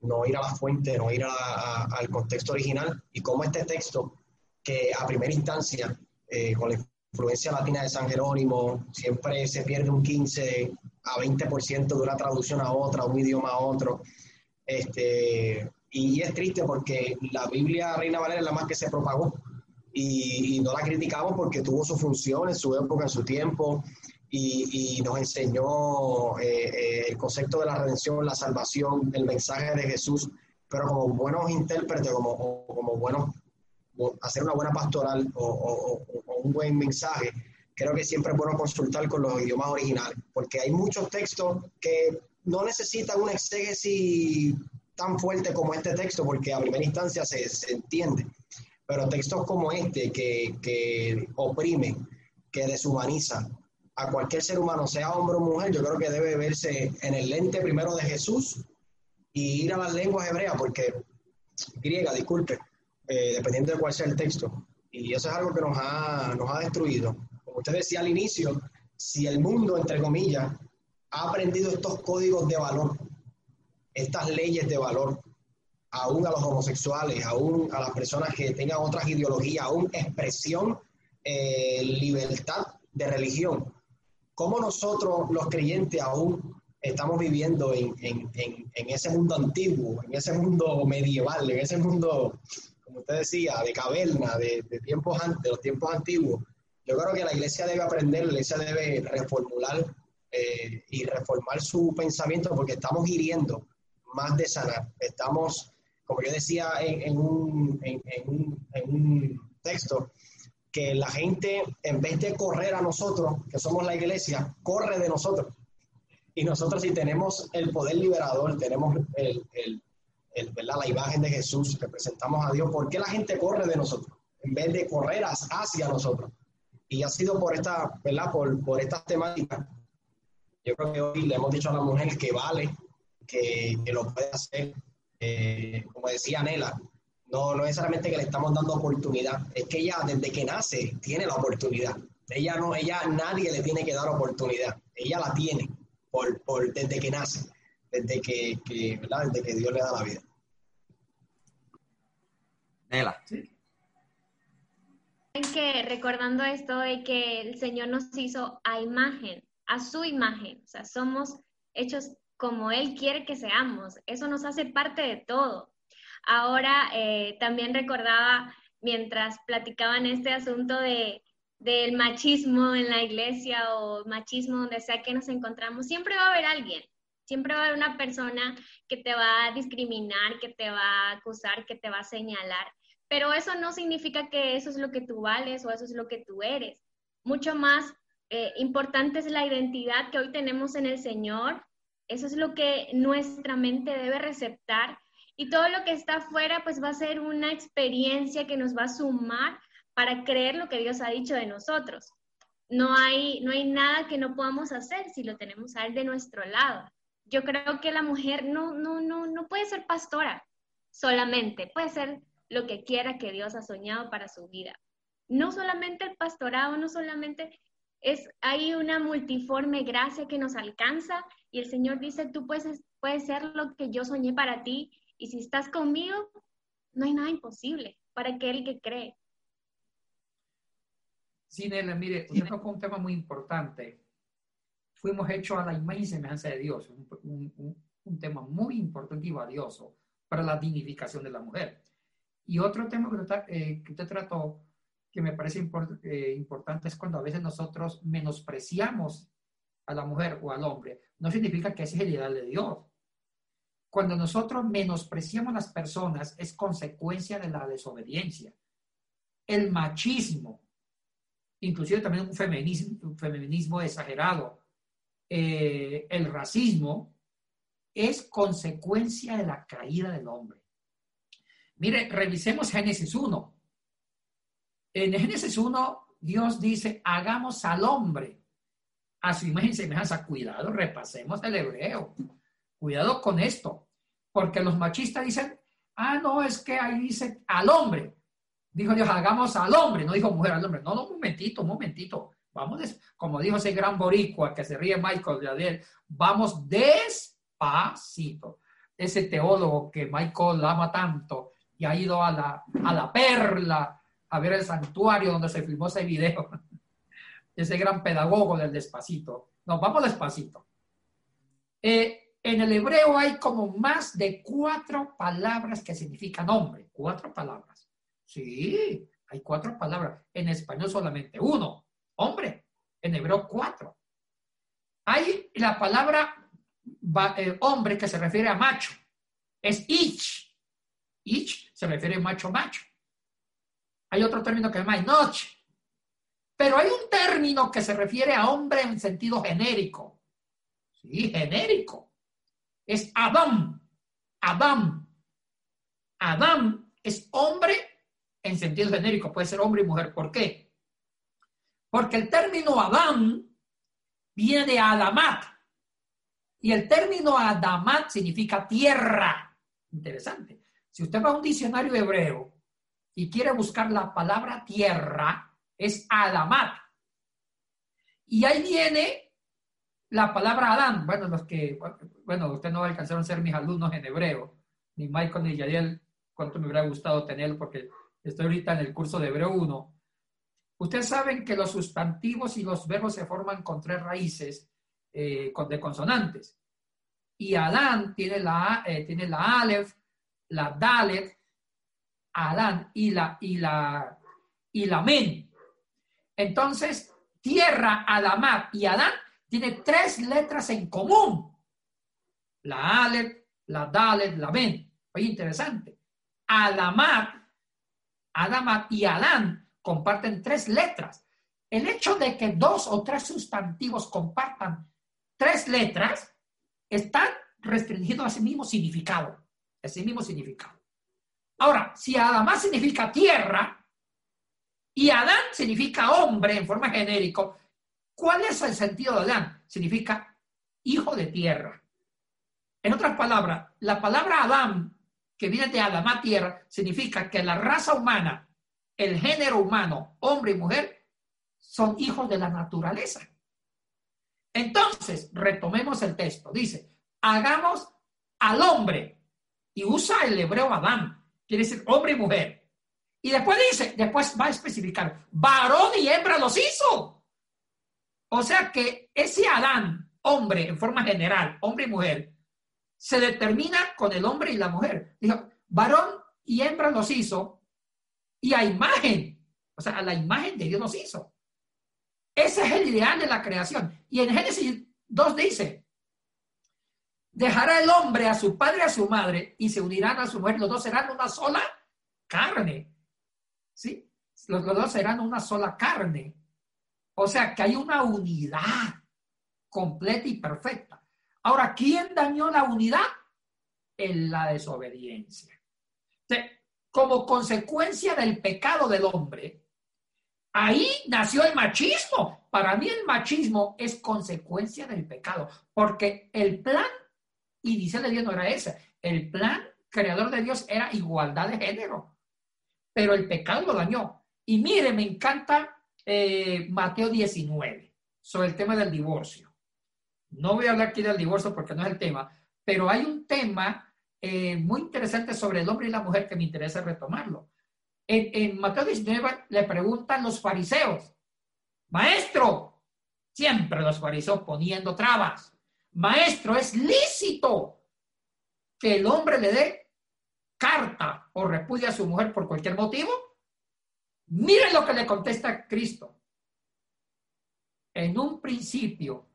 no ir a la fuente, no ir al contexto original, y cómo este texto, que a primera instancia, eh, con la influencia latina de San Jerónimo, siempre se pierde un 15 a 20% de una traducción a otra, un idioma a otro. Este, y es triste porque la Biblia Reina Valera es la más que se propagó y, y no la criticamos porque tuvo su función en su época, en su tiempo y, y nos enseñó eh, eh, el concepto de la redención, la salvación, el mensaje de Jesús, pero como buenos intérpretes, como, como buenos, hacer una buena pastoral o, o, o un buen mensaje, creo que siempre es bueno consultar con los idiomas originales, porque hay muchos textos que no necesitan una exégesis tan fuerte como este texto, porque a primera instancia se, se entiende. Pero textos como este, que, que, oprimen, que deshumanizan a cualquier ser humano, sea hombre o mujer, yo creo que debe verse en el lente primero de Jesús y ir a las lenguas hebreas, porque griega, disculpe, eh, dependiendo de cuál sea el texto. Y eso es algo que nos ha, nos ha destruido. Como usted decía al inicio, si el mundo, entre comillas, ha aprendido estos códigos de valor, estas leyes de valor, aún a los homosexuales, aún a las personas que tengan otras ideologías, aún expresión, eh, libertad de religión. ¿Cómo nosotros, los creyentes, aún estamos viviendo en, en, en, en, ese mundo antiguo, en ese mundo medieval, en ese mundo, como usted decía, de caverna, de, de tiempos de los tiempos antiguos? Yo creo que la iglesia debe aprender, la iglesia debe reformular eh, y reformar su pensamiento porque estamos hiriendo más de sanar. Estamos, como yo decía en, un, un, en, un, texto, que la gente, en vez de correr a nosotros, que somos la iglesia, corre de nosotros. Y nosotros si tenemos el poder liberador, tenemos el, la imagen de Jesús, representamos a Dios, ¿por qué la gente corre de nosotros? En vez de correr hacia nosotros. Y ha sido por, esta, por, estas temáticas. Yo creo que hoy le hemos dicho a la mujer que vale, que, que lo puede hacer. Eh, como decía Nela, no, no necesariamente que le estamos dando oportunidad, es que ella desde que nace tiene la oportunidad. Ella no, ella nadie le tiene que dar oportunidad, ella la tiene por, por desde que nace, desde que, que ¿verdad? desde que Dios le da la vida. Nela. Sí. que recordando esto de que el Señor nos hizo a imagen, a su imagen, o sea, somos hechos como Él quiere que seamos. Eso nos hace parte de todo. Ahora, eh, también recordaba, mientras platicaban este asunto de, del machismo en la iglesia o machismo donde sea que nos encontramos, siempre va a haber alguien, siempre va a haber una persona que te va a discriminar, que te va a acusar, que te va a señalar. Pero eso no significa que eso es lo que tú vales o eso es lo que tú eres. Mucho más eh, importante es la identidad que hoy tenemos en el Señor, eso es lo que nuestra mente debe receptar y todo lo que está afuera pues va a ser una experiencia que nos va a sumar para creer lo que Dios ha dicho de nosotros. No hay, no hay nada que no podamos hacer si lo tenemos a Él de nuestro lado. Yo creo que la mujer no, no, no, no puede ser pastora solamente, puede ser lo que quiera que Dios ha soñado para su vida. No solamente el pastorado, no solamente es, hay una multiforme gracia que nos alcanza y el Señor dice, tú puedes, puedes ser lo que yo soñé para ti y si estás conmigo, no hay nada imposible para aquel que cree. Sí, Nela, mire, usted tocó un tema muy importante. Fuimos hechos a la imagen y semejanza de Dios, un, un tema muy importante y valioso para la dignificación de la mujer. Y otro tema que usted, eh, que trató, que me parece eh, importante, es cuando a veces nosotros menospreciamos a la mujer o al hombre. No significa que ese es el ideal de Dios. Cuando nosotros menospreciamos las personas es consecuencia de la desobediencia. El machismo, inclusive también un feminismo, un feminismo exagerado, eh, el racismo, es consecuencia de la caída del hombre. Mire, revisemos Génesis 1. En Génesis 1, Dios dice, hagamos al hombre a su imagen y semejanza. Cuidado, repasemos el hebreo. Cuidado con esto, porque los machistas dicen, ah, no, es que ahí dice al hombre. Dijo Dios, hagamos al hombre, no dijo mujer al hombre. No, no, un momentito, un momentito. Vamos, como dijo ese gran boricua que se ríe Michael de Adel, vamos despacito. Ese teólogo que Michael ama tanto, y ha ido a la, a la perla a ver el santuario donde se filmó ese video. [laughs] Ese gran pedagogo del despacito. Nos vamos despacito. Eh, en el hebreo hay como más de cuatro palabras que significan hombre. Cuatro palabras. Sí, hay cuatro palabras. En español solamente uno. Hombre. En hebreo cuatro. Hay la palabra eh, hombre que se refiere a macho. Es ich. Ich se refiere a macho macho. Hay otro término que se llama noche. Pero hay un término que se refiere a hombre en sentido genérico. Sí, genérico. Es Adam. Adam. Adam es hombre en sentido genérico. Puede ser hombre y mujer. ¿Por qué? Porque el término Adam viene de Adamat. Y el término Adamat significa tierra. Interesante. Si usted va a un diccionario hebreo y quiere buscar la palabra tierra, es Adamat. Y ahí viene la palabra Adán. Bueno, los que, bueno, usted no alcanzaron a ser mis alumnos en hebreo, ni Michael ni Yadiel, cuánto me hubiera gustado tener, porque estoy ahorita en el curso de hebreo 1. Ustedes saben que los sustantivos y los verbos se forman con tres raíces eh, de consonantes. Y Adán tiene la, eh, tiene la Aleph, la Dalet, Adán y la, y la, y la Men. Entonces, tierra, Adamat y Adán tiene tres letras en común. La Aleph, la Dalet, la Men. Oye, interesante. Adamat, Adamat y Adán comparten tres letras. El hecho de que dos o tres sustantivos compartan tres letras está restringido a ese mismo significado. Ese mismo significado. Ahora, si Adamá significa tierra y Adán significa hombre en forma genérica, ¿cuál es el sentido de Adán? Significa hijo de tierra. En otras palabras, la palabra Adán, que viene de Adamá tierra, significa que la raza humana, el género humano, hombre y mujer, son hijos de la naturaleza. Entonces, retomemos el texto. Dice, hagamos al hombre y usa el hebreo Adán, quiere decir hombre y mujer. Y después dice, después va a especificar, varón y hembra los hizo. O sea que ese Adán, hombre en forma general, hombre y mujer, se determina con el hombre y la mujer. Dijo, varón y hembra los hizo y a imagen, o sea, a la imagen de Dios los hizo. Ese es el ideal de la creación. Y en Génesis 2 dice, dejará el hombre a su padre y a su madre y se unirán a su mujer. Los dos serán una sola carne. ¿Sí? Los, dos serán una sola carne. O sea que hay una unidad completa y perfecta. Ahora, ¿quién dañó la unidad? En la desobediencia. como consecuencia del pecado del hombre, ahí nació el machismo. Para mí el machismo es consecuencia del pecado, porque el plan dice de Dios no era ese. El plan creador de Dios era igualdad de género. Pero el pecado lo dañó. Y mire, me encanta eh, Mateo 19. sobre el tema del divorcio. No voy a hablar aquí del divorcio porque no es el tema, pero hay un tema eh, muy interesante sobre el hombre y la mujer que me interesa retomarlo. En, en Mateo 19 le preguntan los fariseos, maestro, siempre los fariseos poniendo trabas, maestro, ¿es lícito que el hombre le dé carta o repudie a su mujer por cualquier motivo? Miren lo que le contesta Cristo. En un principio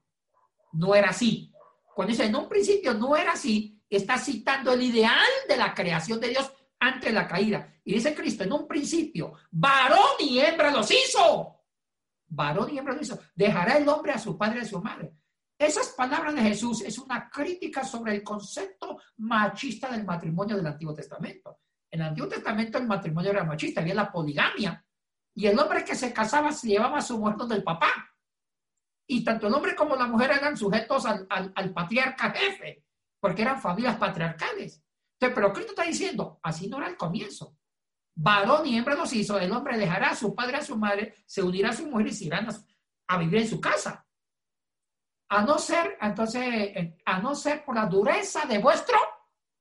no era así. Cuando dice en un principio no era así, está citando el ideal de la creación de Dios antes de la caída. Y dice Cristo, en un principio, varón y hembra los hizo. Varón y hembra los hizo. Dejará el hombre a su padre y a su madre. Esas palabras de Jesús es una crítica sobre el concepto machista del matrimonio del Antiguo Testamento. En el Antiguo Testamento el matrimonio era machista, había la poligamia. Y el hombre que se casaba se llevaba a su muerto del papá. Y tanto el hombre como la mujer eran sujetos al, patriarca jefe, porque eran familias patriarcales. Entonces, pero Cristo está diciendo, así no era el comienzo. Varón y hembra los hizo, el hombre dejará a su padre a su madre, se unirá a su mujer y se irán a, vivir en su casa. A no ser, entonces, a no ser por la dureza de vuestro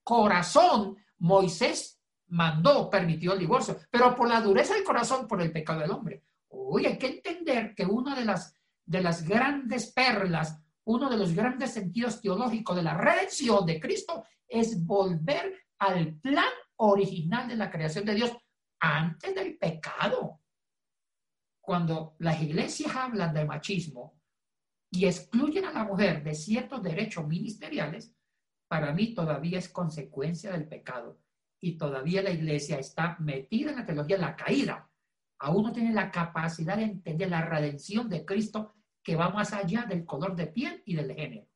corazón, Moisés mandó, permitió el divorcio, pero por la dureza del corazón, por el pecado del hombre. Uy, hay que entender que una de las de las grandes perlas, uno de los grandes sentidos teológicos de la redención de Cristo es volver al plan original de la creación de Dios antes del pecado. Cuando las iglesias hablan de machismo y excluyen a la mujer de ciertos derechos ministeriales, para mí todavía es consecuencia del pecado y todavía la iglesia está metida en la teología de la caída aún no tiene la capacidad de entender la redención de Cristo que va más allá del color de piel y del género.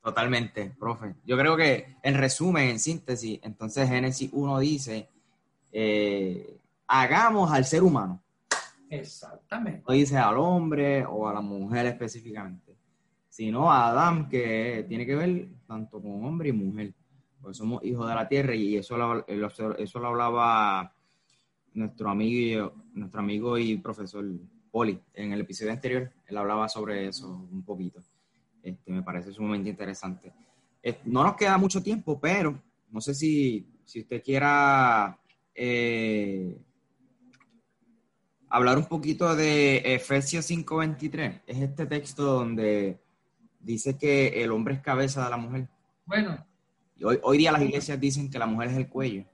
Totalmente, profe. Yo creo que en resumen, en síntesis, entonces Génesis 1 dice, eh, hagamos al ser humano. Exactamente. No dice al hombre o a la mujer específicamente, sino a Adán, que tiene que ver tanto con hombre y mujer, pues somos hijos de la tierra y eso eso lo hablaba nuestro amigo, nuestro amigo y profesor Poli, en el episodio anterior, él hablaba sobre eso un poquito. Este, me parece sumamente interesante. Eh, no nos queda mucho tiempo, pero no sé si, si usted quiera eh, hablar un poquito de Efesios 5:23. Es este texto donde dice que el hombre es cabeza de la mujer. Bueno. Hoy, día las iglesias dicen que la mujer es el cuello.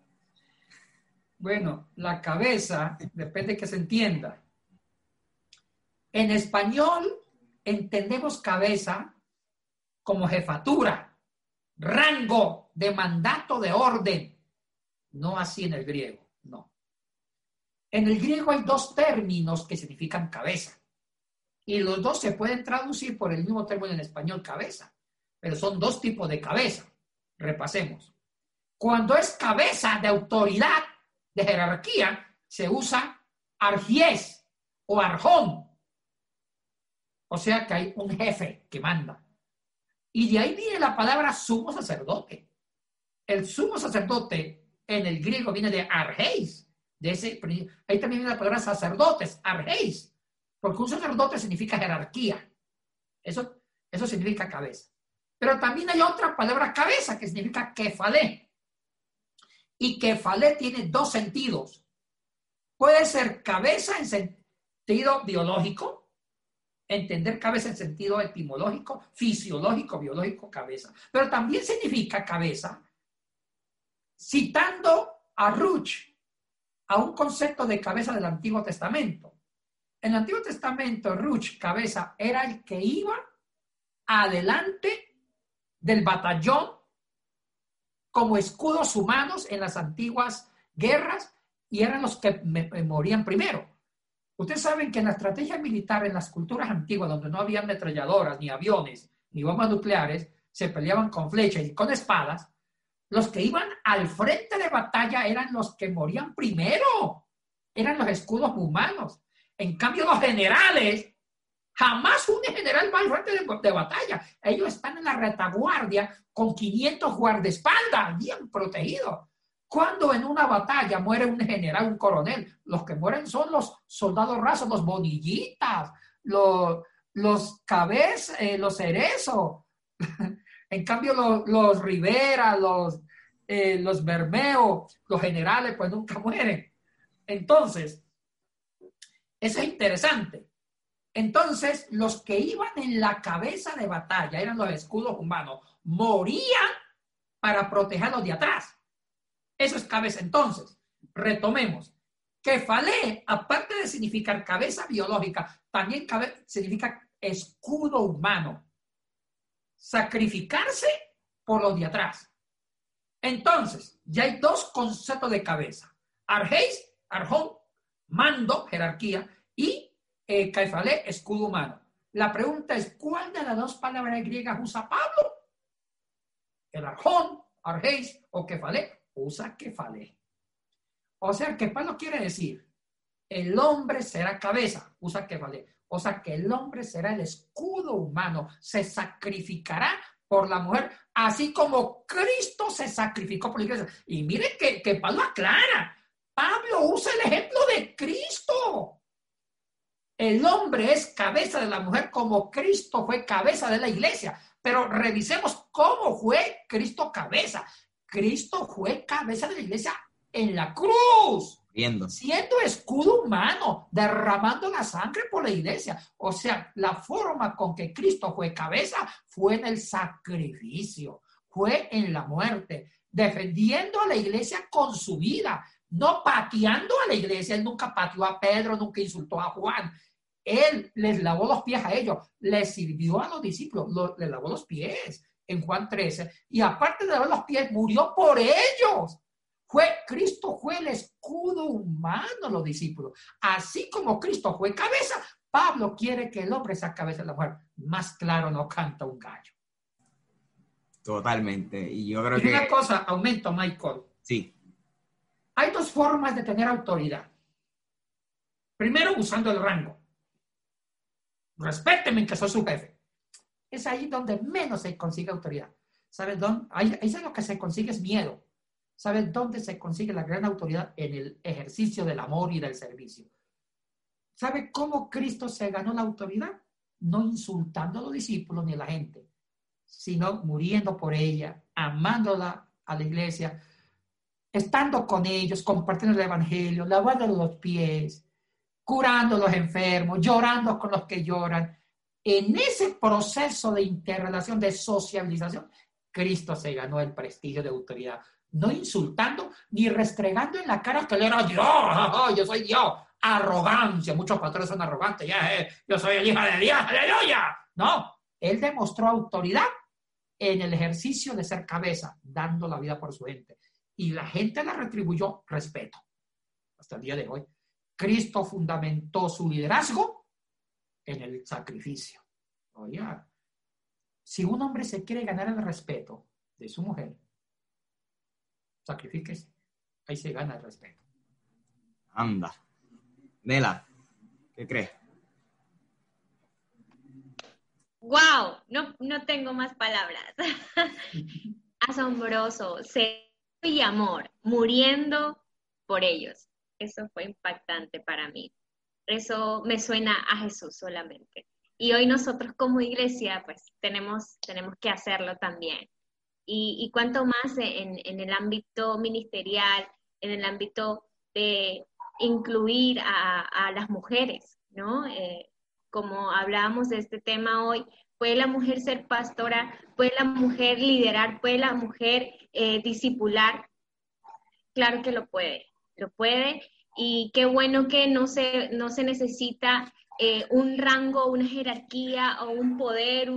Bueno, la cabeza, depende que se entienda. En español entendemos cabeza como jefatura, rango de mandato de orden, no así en el griego, no. En el griego hay dos términos que significan cabeza y los dos se pueden traducir por el mismo término en español cabeza, pero son dos tipos de cabeza. Repasemos. Cuando es cabeza de autoridad, de jerarquía se usa argies o arjón. O sea que hay un jefe que manda. Y de ahí viene la palabra sumo sacerdote. El sumo sacerdote en el griego viene de argeis. De ese, ahí también viene la palabra sacerdotes, argeis. Porque un sacerdote significa jerarquía. Eso, eso significa cabeza. Pero también hay otra palabra cabeza que significa kefalé y kefalé tiene dos sentidos. Puede ser cabeza en sentido biológico, entender cabeza en sentido etimológico, fisiológico, biológico, cabeza. Pero también significa cabeza, citando a Ruch, a un concepto de cabeza del Antiguo Testamento. En el Antiguo Testamento, Ruch, cabeza, era el que iba adelante del batallón como escudos humanos en las antiguas guerras y eran los que morían primero. Ustedes saben que en la estrategia militar, en las culturas antiguas, donde no había ametralladoras, ni aviones, ni bombas nucleares, se peleaban con flechas y con espadas, los que iban al frente de batalla eran los que morían primero, eran los escudos humanos. En cambio, los generales Jamás un general va al frente de, batalla. Ellos están en la retaguardia con 500 guardaespaldas, bien protegidos. Cuando en una batalla muere un general, un coronel, los que mueren son los soldados rasos, los bonillitas, los, los cabezas, eh, los cerezos. [laughs] en cambio, los, los Rivera, los, eh, los los generales, pues nunca mueren. Entonces, eso es interesante. Entonces, los que iban en la cabeza de batalla, eran los escudos humanos, morían para proteger a los de atrás. Eso es cabeza. Entonces, retomemos. Kefalé, aparte de significar cabeza biológica, también significa escudo humano. Sacrificarse por los de atrás. Entonces, ya hay dos conceptos de cabeza. Argeis, arjón, mando, jerarquía, y eh, escudo humano. La pregunta es, ¿cuál de las dos palabras griegas usa Pablo? El arjón, argeis o kefalé, usa kefalé. O sea, que Pablo quiere decir, el hombre será cabeza, usa kefalé. O sea, que el hombre será el escudo humano, se sacrificará por la mujer, así como Cristo se sacrificó por la iglesia. Y miren que, que Pablo aclara, Pablo usa el ejemplo de Cristo. El hombre es cabeza de la mujer como Cristo fue cabeza de la iglesia. Pero revisemos cómo fue Cristo cabeza. Cristo fue cabeza de la iglesia en la cruz. Viendo. Siendo escudo humano, derramando la sangre por la iglesia. O sea, la forma con que Cristo fue cabeza fue en el sacrificio, fue en la muerte, defendiendo a la iglesia con su vida, no pateando a la iglesia. Él nunca pateó a Pedro, nunca insultó a Juan. Él les lavó los pies a ellos, les sirvió a los discípulos, les lavó los pies en Juan 13. Y aparte de lavar los pies, murió por ellos. Fue, Cristo fue el escudo humano, los discípulos. Así como Cristo fue cabeza, Pablo quiere que el hombre sea cabeza de la mujer. Más claro no canta un gallo. Totalmente. Y yo creo y que. Una cosa, aumento, Michael. Sí. Hay dos formas de tener autoridad. Primero, usando el rango. Respéteme que soy su jefe. Es ahí donde menos se consigue autoridad. ¿Sabes dónde? Ahí, es lo que se consigue es miedo. ¿Sabes dónde se consigue la gran autoridad? En el ejercicio del amor y del servicio. ¿Sabe cómo Cristo se ganó la autoridad? No insultando a los discípulos ni a la gente, sino muriendo por ella, amándola a la iglesia, estando con ellos, compartiendo el Evangelio, lavando los pies, curando a los enfermos, llorando con los que lloran. En ese proceso de interrelación, de sociabilización, Cristo se ganó el prestigio de autoridad, no insultando ni restregando en la cara que él era Dios, [laughs] yo soy Dios, arrogancia, muchos pastores son arrogantes, ya, eh, yo soy el hijo de Dios, aleluya. No, él demostró autoridad en el ejercicio de ser cabeza, dando la vida por su gente y la gente le retribuyó respeto hasta el día de hoy. Cristo fundamentó su liderazgo en el sacrificio. Oye, si un hombre se quiere ganar el respeto de su mujer, sacrifíquese. Ahí se gana el respeto. Anda. Nela, ¿qué crees? Wow, no, no tengo más palabras. [laughs] Asombroso. Se y amor, muriendo por ellos. Eso fue impactante para mí. Eso me suena a Jesús solamente. Y hoy nosotros como iglesia, pues tenemos, tenemos que hacerlo también. Y, y cuanto más en, en, el ámbito ministerial, en el ámbito de incluir a, a las mujeres, ¿no? Eh, como hablábamos de este tema hoy, ¿Puede la mujer ser pastora? ¿Puede la mujer liderar? ¿Puede la mujer eh, discipular? Claro que lo puede, lo puede. Y qué bueno que no se, no se necesita eh, un rango, una jerarquía o un poder,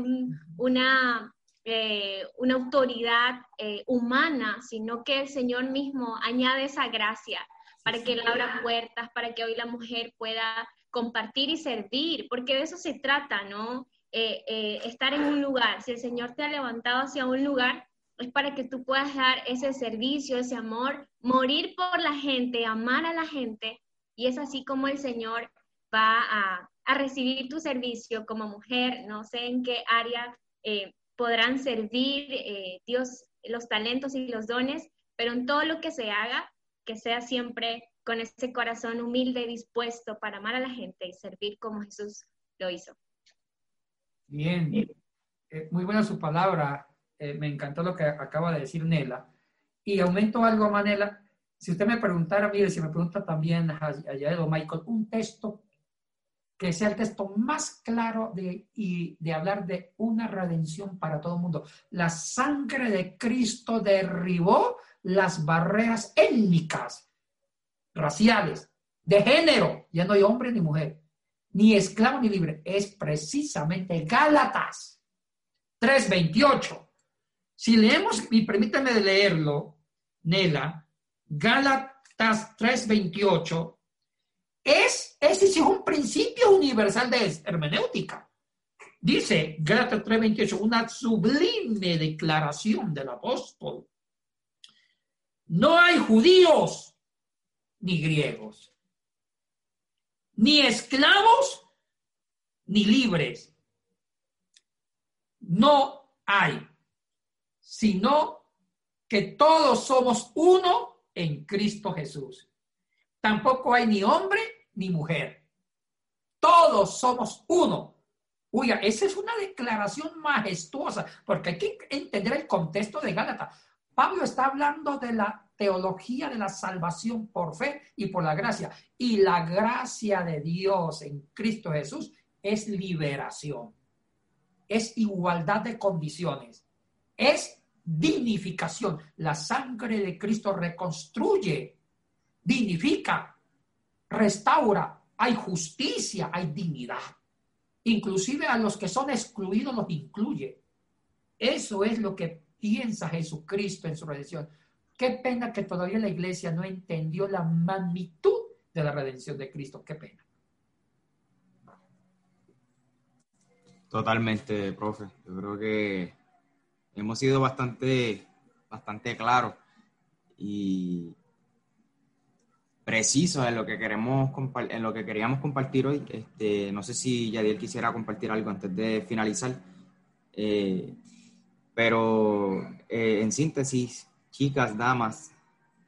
una, eh, una autoridad humana, sino que el Señor mismo añade esa gracia para que Él abra puertas, para que hoy la mujer pueda compartir y servir, porque de eso se trata, ¿no? Eh, eh, estar en un lugar, si el Señor te ha levantado hacia un lugar, es para que tú puedas dar ese servicio, ese amor, morir por la gente, amar a la gente, y es así como el Señor va a, recibir tu servicio como mujer, no sé en qué área eh, podrán servir Dios los talentos y los dones, pero en todo lo que se haga, que sea siempre con ese corazón humilde dispuesto para amar a la gente y servir como Jesús lo hizo. Bien, eh, muy buena su palabra. Eh, me encantó lo que acaba de decir Nela. Y aumento algo, Manela. Si usted me preguntara, mire, si me pregunta también allá o Michael, un texto que sea el texto más claro de, y de hablar de una redención para todo el mundo. La sangre de Cristo derribó las barreras étnicas, raciales, de género. Ya no hay hombre ni mujer, ni esclavo ni libre. Es precisamente Gálatas 3.28. Si leemos, y permítame leerlo, Nela, Gálatas 3.28 es, ese es un principio universal de hermenéutica. Dice Gálatas 3:28, una sublime declaración del apóstol. No hay judíos ni griegos, ni esclavos ni libres. No hay, sino que todos somos uno en Cristo Jesús. Tampoco hay ni hombre ni mujer. Todos somos uno. Oiga, esa es una declaración majestuosa, porque hay que entender el contexto de Gálata. Pablo está hablando de la teología de la salvación por fe y por la gracia. Y la gracia de Dios en Cristo Jesús es liberación, es igualdad de condiciones, es dignificación. La sangre de Cristo reconstruye, dignifica, restaura, hay justicia, hay dignidad. Inclusive a los que son excluidos los incluye. Eso es lo que piensa Jesucristo en su redención. Qué pena que todavía la iglesia no entendió la magnitud de la redención de Cristo. Qué pena. Totalmente, profe. Yo creo que hemos sido bastante, bastante claros y, preciso en lo que queremos en lo que queríamos compartir hoy. Este, no sé si Yadiel quisiera compartir algo antes de finalizar. Eh, pero eh, en síntesis, chicas, damas,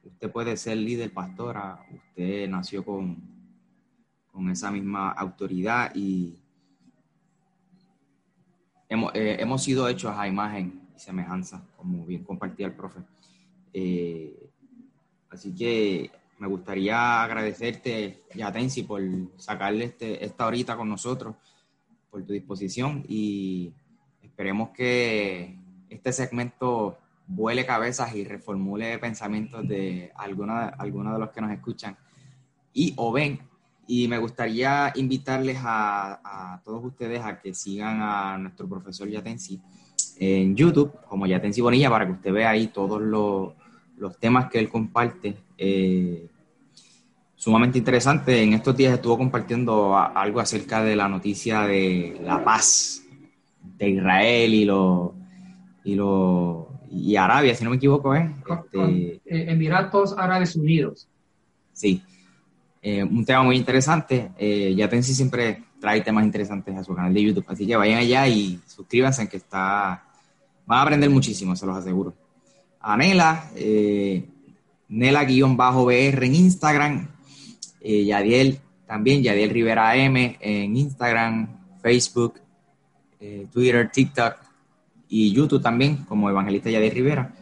usted puede ser líder, pastora, usted nació con, con esa misma autoridad y hemos, eh, hemos sido hechos a imagen y semejanza, como bien compartía el profe. así que me gustaría agradecerte, Yatensi, por sacarle este, esta horita con nosotros, por tu disposición y esperemos que este segmento vuele cabezas y reformule pensamientos de algunos alguna de los que nos escuchan y o ven. Y me gustaría invitarles a, a todos ustedes a que sigan a nuestro profesor Yatensi en YouTube, como Yatensi Bonilla, para que usted vea ahí todos los, los temas que él comparte eh, sumamente interesante. En estos días estuvo compartiendo algo acerca de la noticia de la paz de Israel y lo y lo y Arabia, si no me equivoco, ¿eh? Este, eh, Emiratos Árabes Unidos. Sí, eh, un tema muy interesante. Eh, Yatensi siempre trae temas interesantes a su canal de YouTube, así que vayan allá y suscríbanse, que está van a aprender muchísimo, se los aseguro. Anela, eh, Nela-BR en Instagram, eh, Yadiel también, Yadiel Rivera M en Instagram, Facebook, Twitter, TikTok y YouTube también como Evangelista Yadiel Rivera.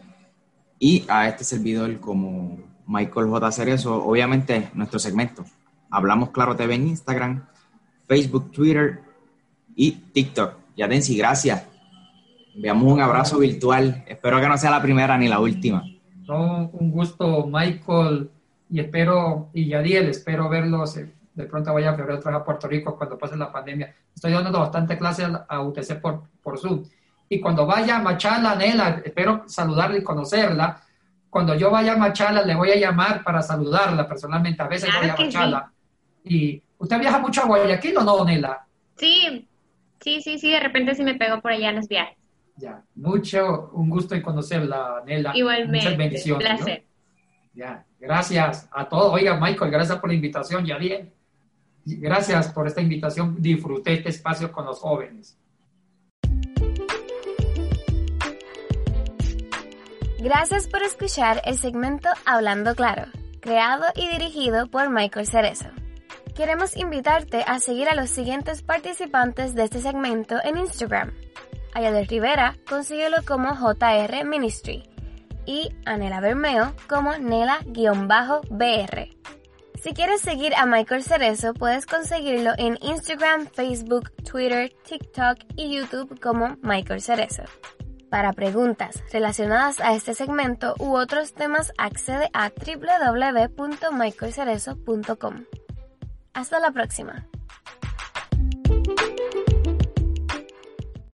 Y a este servidor como Michael J. Cerezo, obviamente nuestro segmento. Hablamos Claro TV en Instagram, Facebook, Twitter y TikTok. Yadensi, gracias. Veamos un abrazo virtual. Espero que no sea la primera ni la última un gusto, Michael, y espero, y Yadiel, espero verlos. Eh, de pronto vaya a febrero otra a Puerto Rico cuando pase la pandemia. Estoy dando bastante clases a UTC por, por Zoom. Y cuando vaya a Machala, Nela, espero saludarla y conocerla. Cuando yo vaya a Machala, le voy a llamar para saludarla personalmente. A veces voy a Machala. Y ¿Usted viaja mucho a Guayaquil o no, Nela? Sí, sí, sí, sí, de repente sí me pego por allá en los viajes. Ya, mucho, un gusto en conocerla, Nela. Igualmente, Muchas bendiciones. placer. Ya, gracias a todos. Oiga, Michael, gracias por la invitación, ya bien. Gracias por esta invitación. Disfruté este espacio con los jóvenes. Gracias por escuchar el segmento Hablando Claro, creado y dirigido por Michael Cerezo. Queremos invitarte a seguir a los siguientes participantes de este segmento en Instagram. Ayadel Rivera, consíguelo como JR Ministry y Anela Bermeo como Nela-BR. Si quieres seguir a Michael Cerezo, puedes conseguirlo en Instagram, Facebook, Twitter, TikTok y YouTube como Michael Cerezo. Para preguntas relacionadas a este segmento u otros temas, accede a www.michaelcerezo.com. Hasta la próxima.